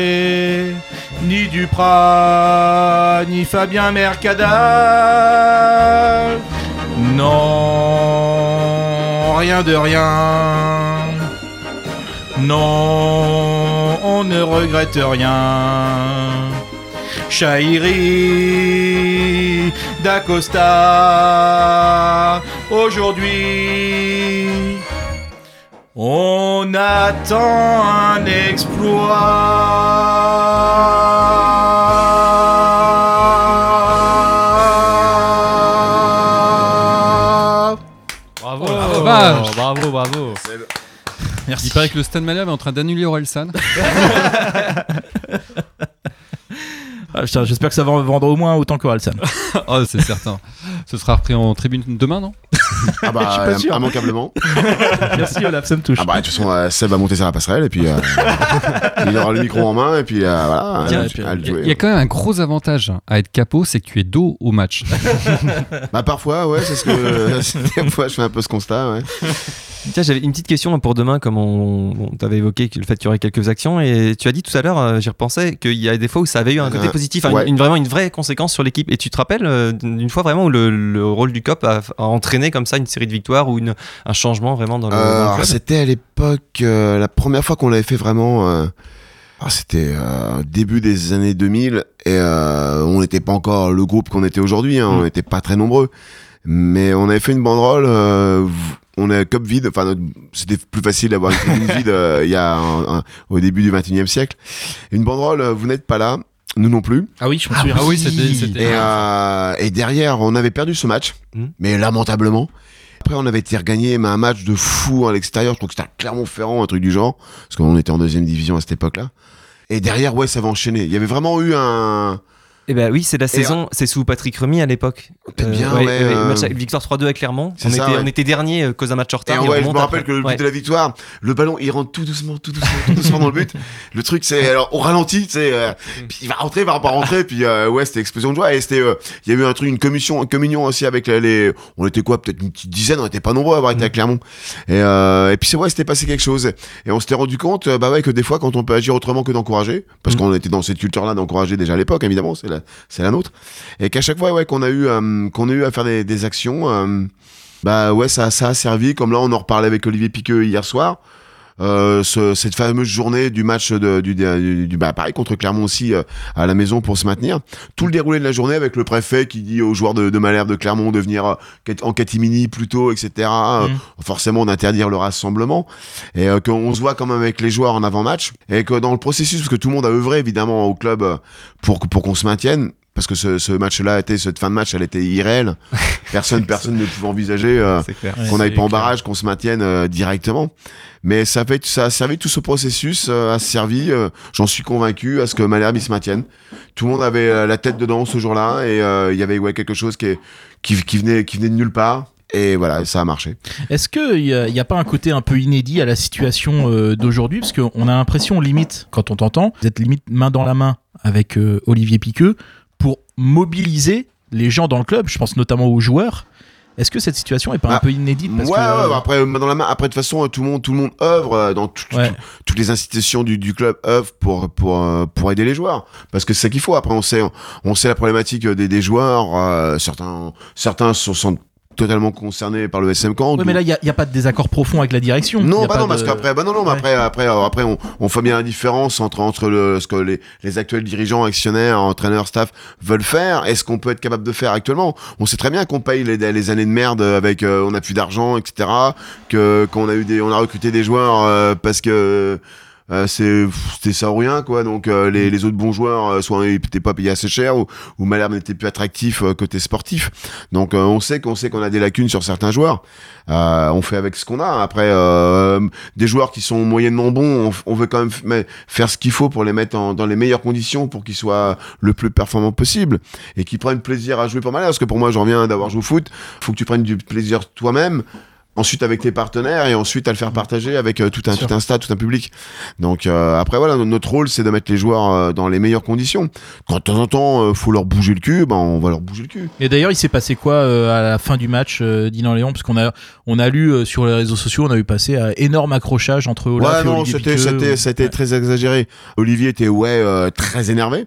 ni Duprat, ni Fabien Mercadal. Non, rien de rien. Non, on ne regrette rien. Chahiri, d'Acosta, aujourd'hui, on attend un exploit. Vache. bravo, bravo. Merci. Il paraît que le Stade Malherbe est en train d'annuler Orelsan. Ah, J'espère que ça va en vendre au moins autant qu'Oralsan. oh, c'est certain. Ce sera repris en tribune demain, non? Ah bah, Je suis pas sûr. immanquablement. Merci Olaf, ça me touche. Ah bah, de toute façon, euh, Seb va monter sur la passerelle et puis euh, il aura le micro en main et puis euh, voilà, Tiens, à- et puis, à le Il y a- jouer. il y a quand même un gros avantage à être capot, c'est que tu es dos au match. Bah parfois, ouais, c'est ce que des fois je fais un peu ce constat, ouais. Tiens, j'avais une petite question pour demain, comme on, on t'avait évoqué que le fait qu'il y aurait quelques actions, et tu as dit tout à l'heure, euh, j'y repensais, qu'il y a des fois où ça avait eu un côté Euh, positif, ouais. une, vraiment une vraie conséquence sur l'équipe. Et tu te rappelles euh, d'une fois vraiment où le, le rôle du COP a, a entraîné comme ça une série de victoires ou une, un changement vraiment dans le, Euh, c'était à l'époque, euh, la première fois qu'on l'avait fait vraiment. euh, ah, c'était euh, début des années 2000 et euh, on n'était pas encore le groupe qu'on était aujourd'hui. hein, Mm. On n'était pas très nombreux, mais on avait fait une banderole. euh, on est cup vide. Enfin, c'était plus facile d'avoir une vide il y a un- un- au début du 21e siècle. Une banderole, vous n'êtes pas là, nous non plus. Ah oui, je me souviens. Ah oui, c'était- c'était- Et, euh, et derrière, on avait perdu ce match, Hmm. mais lamentablement. Après, on avait été regagné, mais un match de fou à l'extérieur. Je crois que c'était à Clermont-Ferrand, un truc du genre, parce qu'on était en deuxième division à cette époque-là. Et derrière, ouais, ça va enchaîner. Il y avait vraiment eu un. Eh ben oui, c'est la saison, c'est sous Patrick Remy à l'époque. Peut-être bien, ouais, euh, match victoire 3-2 à Clermont. C'est On, ça, était, ouais. on était dernier euh, cause d'un match en Et retard. et on je me rappelle que le but de la victoire, le ballon, il rentre tout doucement, tout doucement, tout doucement, dans le but. Le truc, c'est alors au ralenti, tu sais, euh, puis il va rentrer, il va pas rentrer, puis euh, ouais, c'était explosion de joie. Et c'était, euh, il y a eu un truc, une communion, une communion aussi avec les, on était quoi, peut-être une petite dizaine, on était pas nombreux à avoir été à Clermont. Et, euh, et puis c'est vrai, c'était passé quelque chose. Et on s'était rendu compte, euh, bah ouais, que des fois, quand on peut agir autrement que d'encourager, parce qu'on était dans cette culture-là d'encourager déjà à l'époque, évidemment, c'est c'est la nôtre. Et qu'à chaque fois, ouais, qu'on a eu, euh, qu'on a eu à faire des, actions. euh, bah ça, ça a servi. Comme là, on en reparlait avec Olivier Piqueux hier soir. Euh, ce- cette fameuse journée du match de, du, du, du- bah, pareil contre Clermont aussi euh, à la maison pour se maintenir. Tout le déroulé de la journée avec le préfet qui dit aux joueurs de, de Malherbe de Clermont de venir euh, en catimini plus tôt, etc. Euh, Forcément d'interdire le rassemblement et euh, qu'on se voit quand même avec les joueurs en avant-match et que dans le processus, parce que tout le monde a œuvré évidemment au club pour pour qu'on se maintienne. Parce que ce, ce match-là était, cette fin de match, elle était irréelle. Personne, personne ne pouvait envisager euh, qu'on n'aille pas en clair. barrage, qu'on se maintienne euh, directement. Mais ça, fait, ça a servi tout ce processus, euh, a servi, j'en suis convaincu, à ce que Malherbe il se maintienne. Tout le monde avait la tête dedans ce jour-là et il y avait ouais, quelque chose qui, est- qui, qui, venait, qui venait de nulle part. Et voilà, ça a marché. Est-ce qu'il n'y a, y a pas un côté un peu inédit à la situation euh, d'aujourd'hui? Parce qu'on a l'impression, limite, quand on t'entend, vous êtes limite main dans la main avec euh, Olivier Piqueux pour mobiliser les gens dans le club, je pense notamment aux joueurs. Est-ce que cette situation est pas un Ah, peu inédite parce ouais, que, euh, ouais, bah après, main dans la main. Après, de toute façon, tout le monde, tout le monde œuvre euh, dans tout- Ouais. tout- toutes les institutions du, du club œuvrent pour pour euh, pour aider les joueurs. Parce que c'est ça qu'il faut. Après, on sait on sait la problématique des, des joueurs. euh, certains certains se sentent totalement concernés par le SM Camp. Ouais, mais là, il n'y a, pas de désaccord profond avec la direction. Non, bah non, de- parce qu'après, bah non, non, mais Ouais. après, après, alors après, on, on fait bien la différence entre entre le ce que les, les actuels dirigeants, actionnaires, entraîneurs, staff veulent faire et ce qu'on peut être capable de faire actuellement. On sait très bien qu'on paye les, les années de merde avec, euh, on a plus d'argent, etc. Que qu'on a eu des, on a recruté des joueurs euh, parce que euh, c'est c'était ça ou rien quoi. Donc euh, les, les autres bons joueurs euh, soit ils n'étaient pas payés assez cher ou, ou Malherbe n'était plus attractif euh, côté sportif. Donc on sait qu'on sait qu'on a des lacunes sur certains joueurs. On fait avec ce qu'on a. Après des joueurs qui sont moyennement bons on, on veut quand même faire ce qu'il faut pour les mettre en- dans les meilleures conditions pour qu'ils soient le plus performants possible et qu'ils prennent plaisir à jouer pour Malherbe. Parce que pour moi j'en reviens d'avoir joué au foot. Faut que tu prennes du plaisir toi-même ensuite avec tes partenaires et ensuite à le faire partager avec euh, tout un tout un stade tout un public. Donc euh, après voilà notre rôle c'est de mettre les joueurs euh, dans les meilleures conditions. Quand de temps en temps faut leur bouger le cul ben on va leur bouger le cul. Et d'ailleurs, il s'est passé quoi à la fin du match Dinan Léon? Parce qu'on a, on a lu sur les réseaux sociaux, on a eu passé à énorme accrochage entre Olaf ouais et non Olivier c'était c'était c'était Ouais. très exagéré. Olivier était ouais très énervé.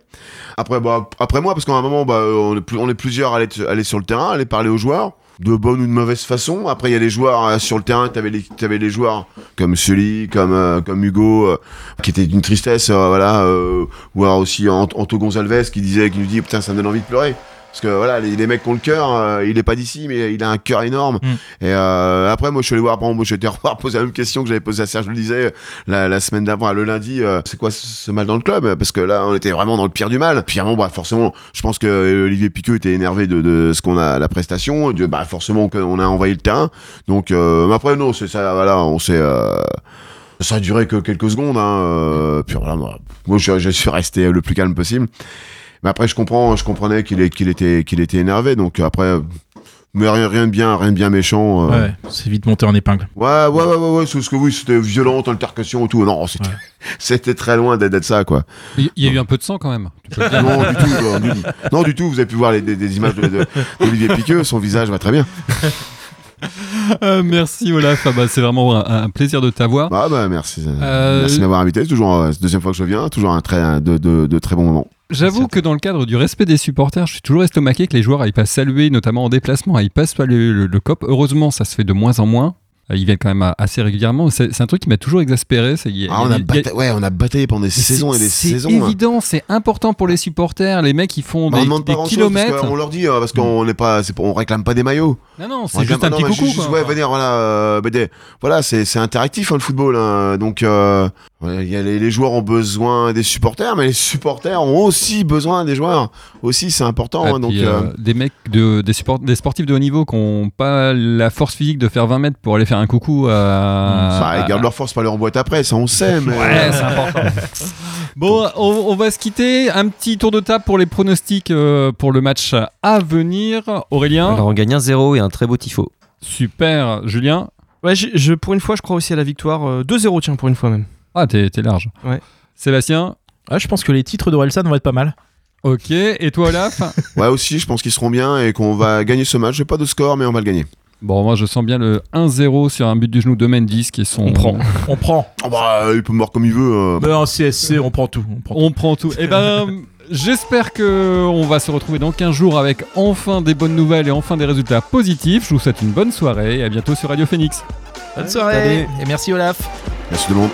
Après bah après moi parce qu'à un moment bah on est, plus- on est plusieurs à aller, à aller sur le terrain à aller parler aux joueurs de bonne ou de mauvaise façon. Après il y a les joueurs euh, sur le terrain t'avais les t'avais les joueurs comme Sully comme euh, comme Hugo euh, qui était d'une tristesse euh, voilà euh, ou alors aussi Ant- Anto Gonzalez qui disait qui nous dit putain ça me donne envie de pleurer parce que voilà les, les mecs qui ont le cœur euh, il est pas d'ici mais il a un cœur énorme. Mm. et euh, après moi je suis allé voir exemple, moi j'étais revoir poser la même question que j'avais posée à Serge le disais la, la semaine d'avant le lundi euh, c'est quoi ce mal dans le club? Parce que là on était vraiment dans le pire du mal. Puis avant bah forcément je pense que euh, Olivier Piqueux était énervé de, de ce qu'on a la prestation. De, bah forcément qu'on a envahi le terrain. Donc euh, mais après non c'est ça voilà on s'est euh, ça a duré que quelques secondes hein, euh, puis voilà moi, moi je, je suis resté le plus calme possible mais après je comprends je comprenais qu'il est- qu'il était qu'il était énervé donc après mais rien, rien de bien rien de bien méchant euh, Ouais, c'est vite monté en épingle. Ouais, ouais, ouais, ouais, ouais, c'est ce que oui, c'était violent, altercation et tout. Non, c'était, Ouais. c'était très loin d'être ça, quoi. Il y a eu un peu de sang quand même. Non, du tout, non, du, non, du tout. Vous avez pu voir les, des, des images de, de- d'Olivier Piqueux, son visage va très bien. Euh, merci Olaf, Ah bah, c'est vraiment un, un plaisir de t'avoir. Ah bah merci, Euh, merci de m'avoir invité. C'est toujours euh, la deuxième fois que je viens, toujours un très un- de, de, de très bons moments. J'avoue que dans le cadre du respect des supporters, je suis toujours estomaqué que les joueurs aillent pas saluer, notamment en déplacement, aillent pas saluer le, le COP. Heureusement, ça se fait de moins en moins. Euh, Ils viennent quand même assez régulièrement. C'est c'est un truc qui m'a toujours exaspéré. c'est- y a- Ah, on a, a- ouais, on bataillé pendant des saisons et c'est- des C'est saisons. hein. évident, c'est important pour les supporters. Les mecs, ils font Bah, on des, kilomètres. parce qu'on leur dit euh, parce qu'on n'est pas, c'est on réclame pas des maillots. Non, non, On c'est juste un petit coucou. juste, quoi. ouais, venir, voilà, euh, voilà, c'est, c'est interactif hein, le football, hein, donc euh, y a les, les joueurs ont besoin des supporters, mais les supporters ont aussi besoin des joueurs. Aussi, c'est important. Hein, donc, puis, euh, des mecs de, des, support- des sportifs de haut niveau qui n'ont pas la force physique de faire 20 mètres pour aller faire un coucou à. bah, ils gardent leur force, pas leur boîte après, ça on sait, mais Ouais, c'est important. Bon, on, on va se quitter. Un petit tour de table pour les pronostics euh, pour le match à venir. Aurélien, Alors on gagne un 0 et un très beau tifo. super. Julien, Ouais, je, je- pour une fois, je crois aussi à la victoire. euh, 2-0, tiens, pour une fois même. ah, t'es t'es large. Ouais. Sébastien, Ah, je pense que les titres d'Orelsan vont être pas mal. ok. Et toi, Olaf Ouais, aussi, je pense qu'ils seront bien et qu'on va gagner ce match. J'ai pas de score, mais on va le gagner. Bon, moi, je sens bien le 1-0 sur un but du genou de Mendy, qui est son. On prend. On prend. Oh, bah, il peut me voir comme il veut. euh. Mais en CSC, on prend tout. On prend On prend tout. Eh ben, j'espère que on va se retrouver dans 15 jours avec enfin des bonnes nouvelles et enfin des résultats positifs. Je vous souhaite une bonne soirée et à bientôt sur Radio Phoenix. Bonne soirée. Et merci Olaf. Merci tout le monde.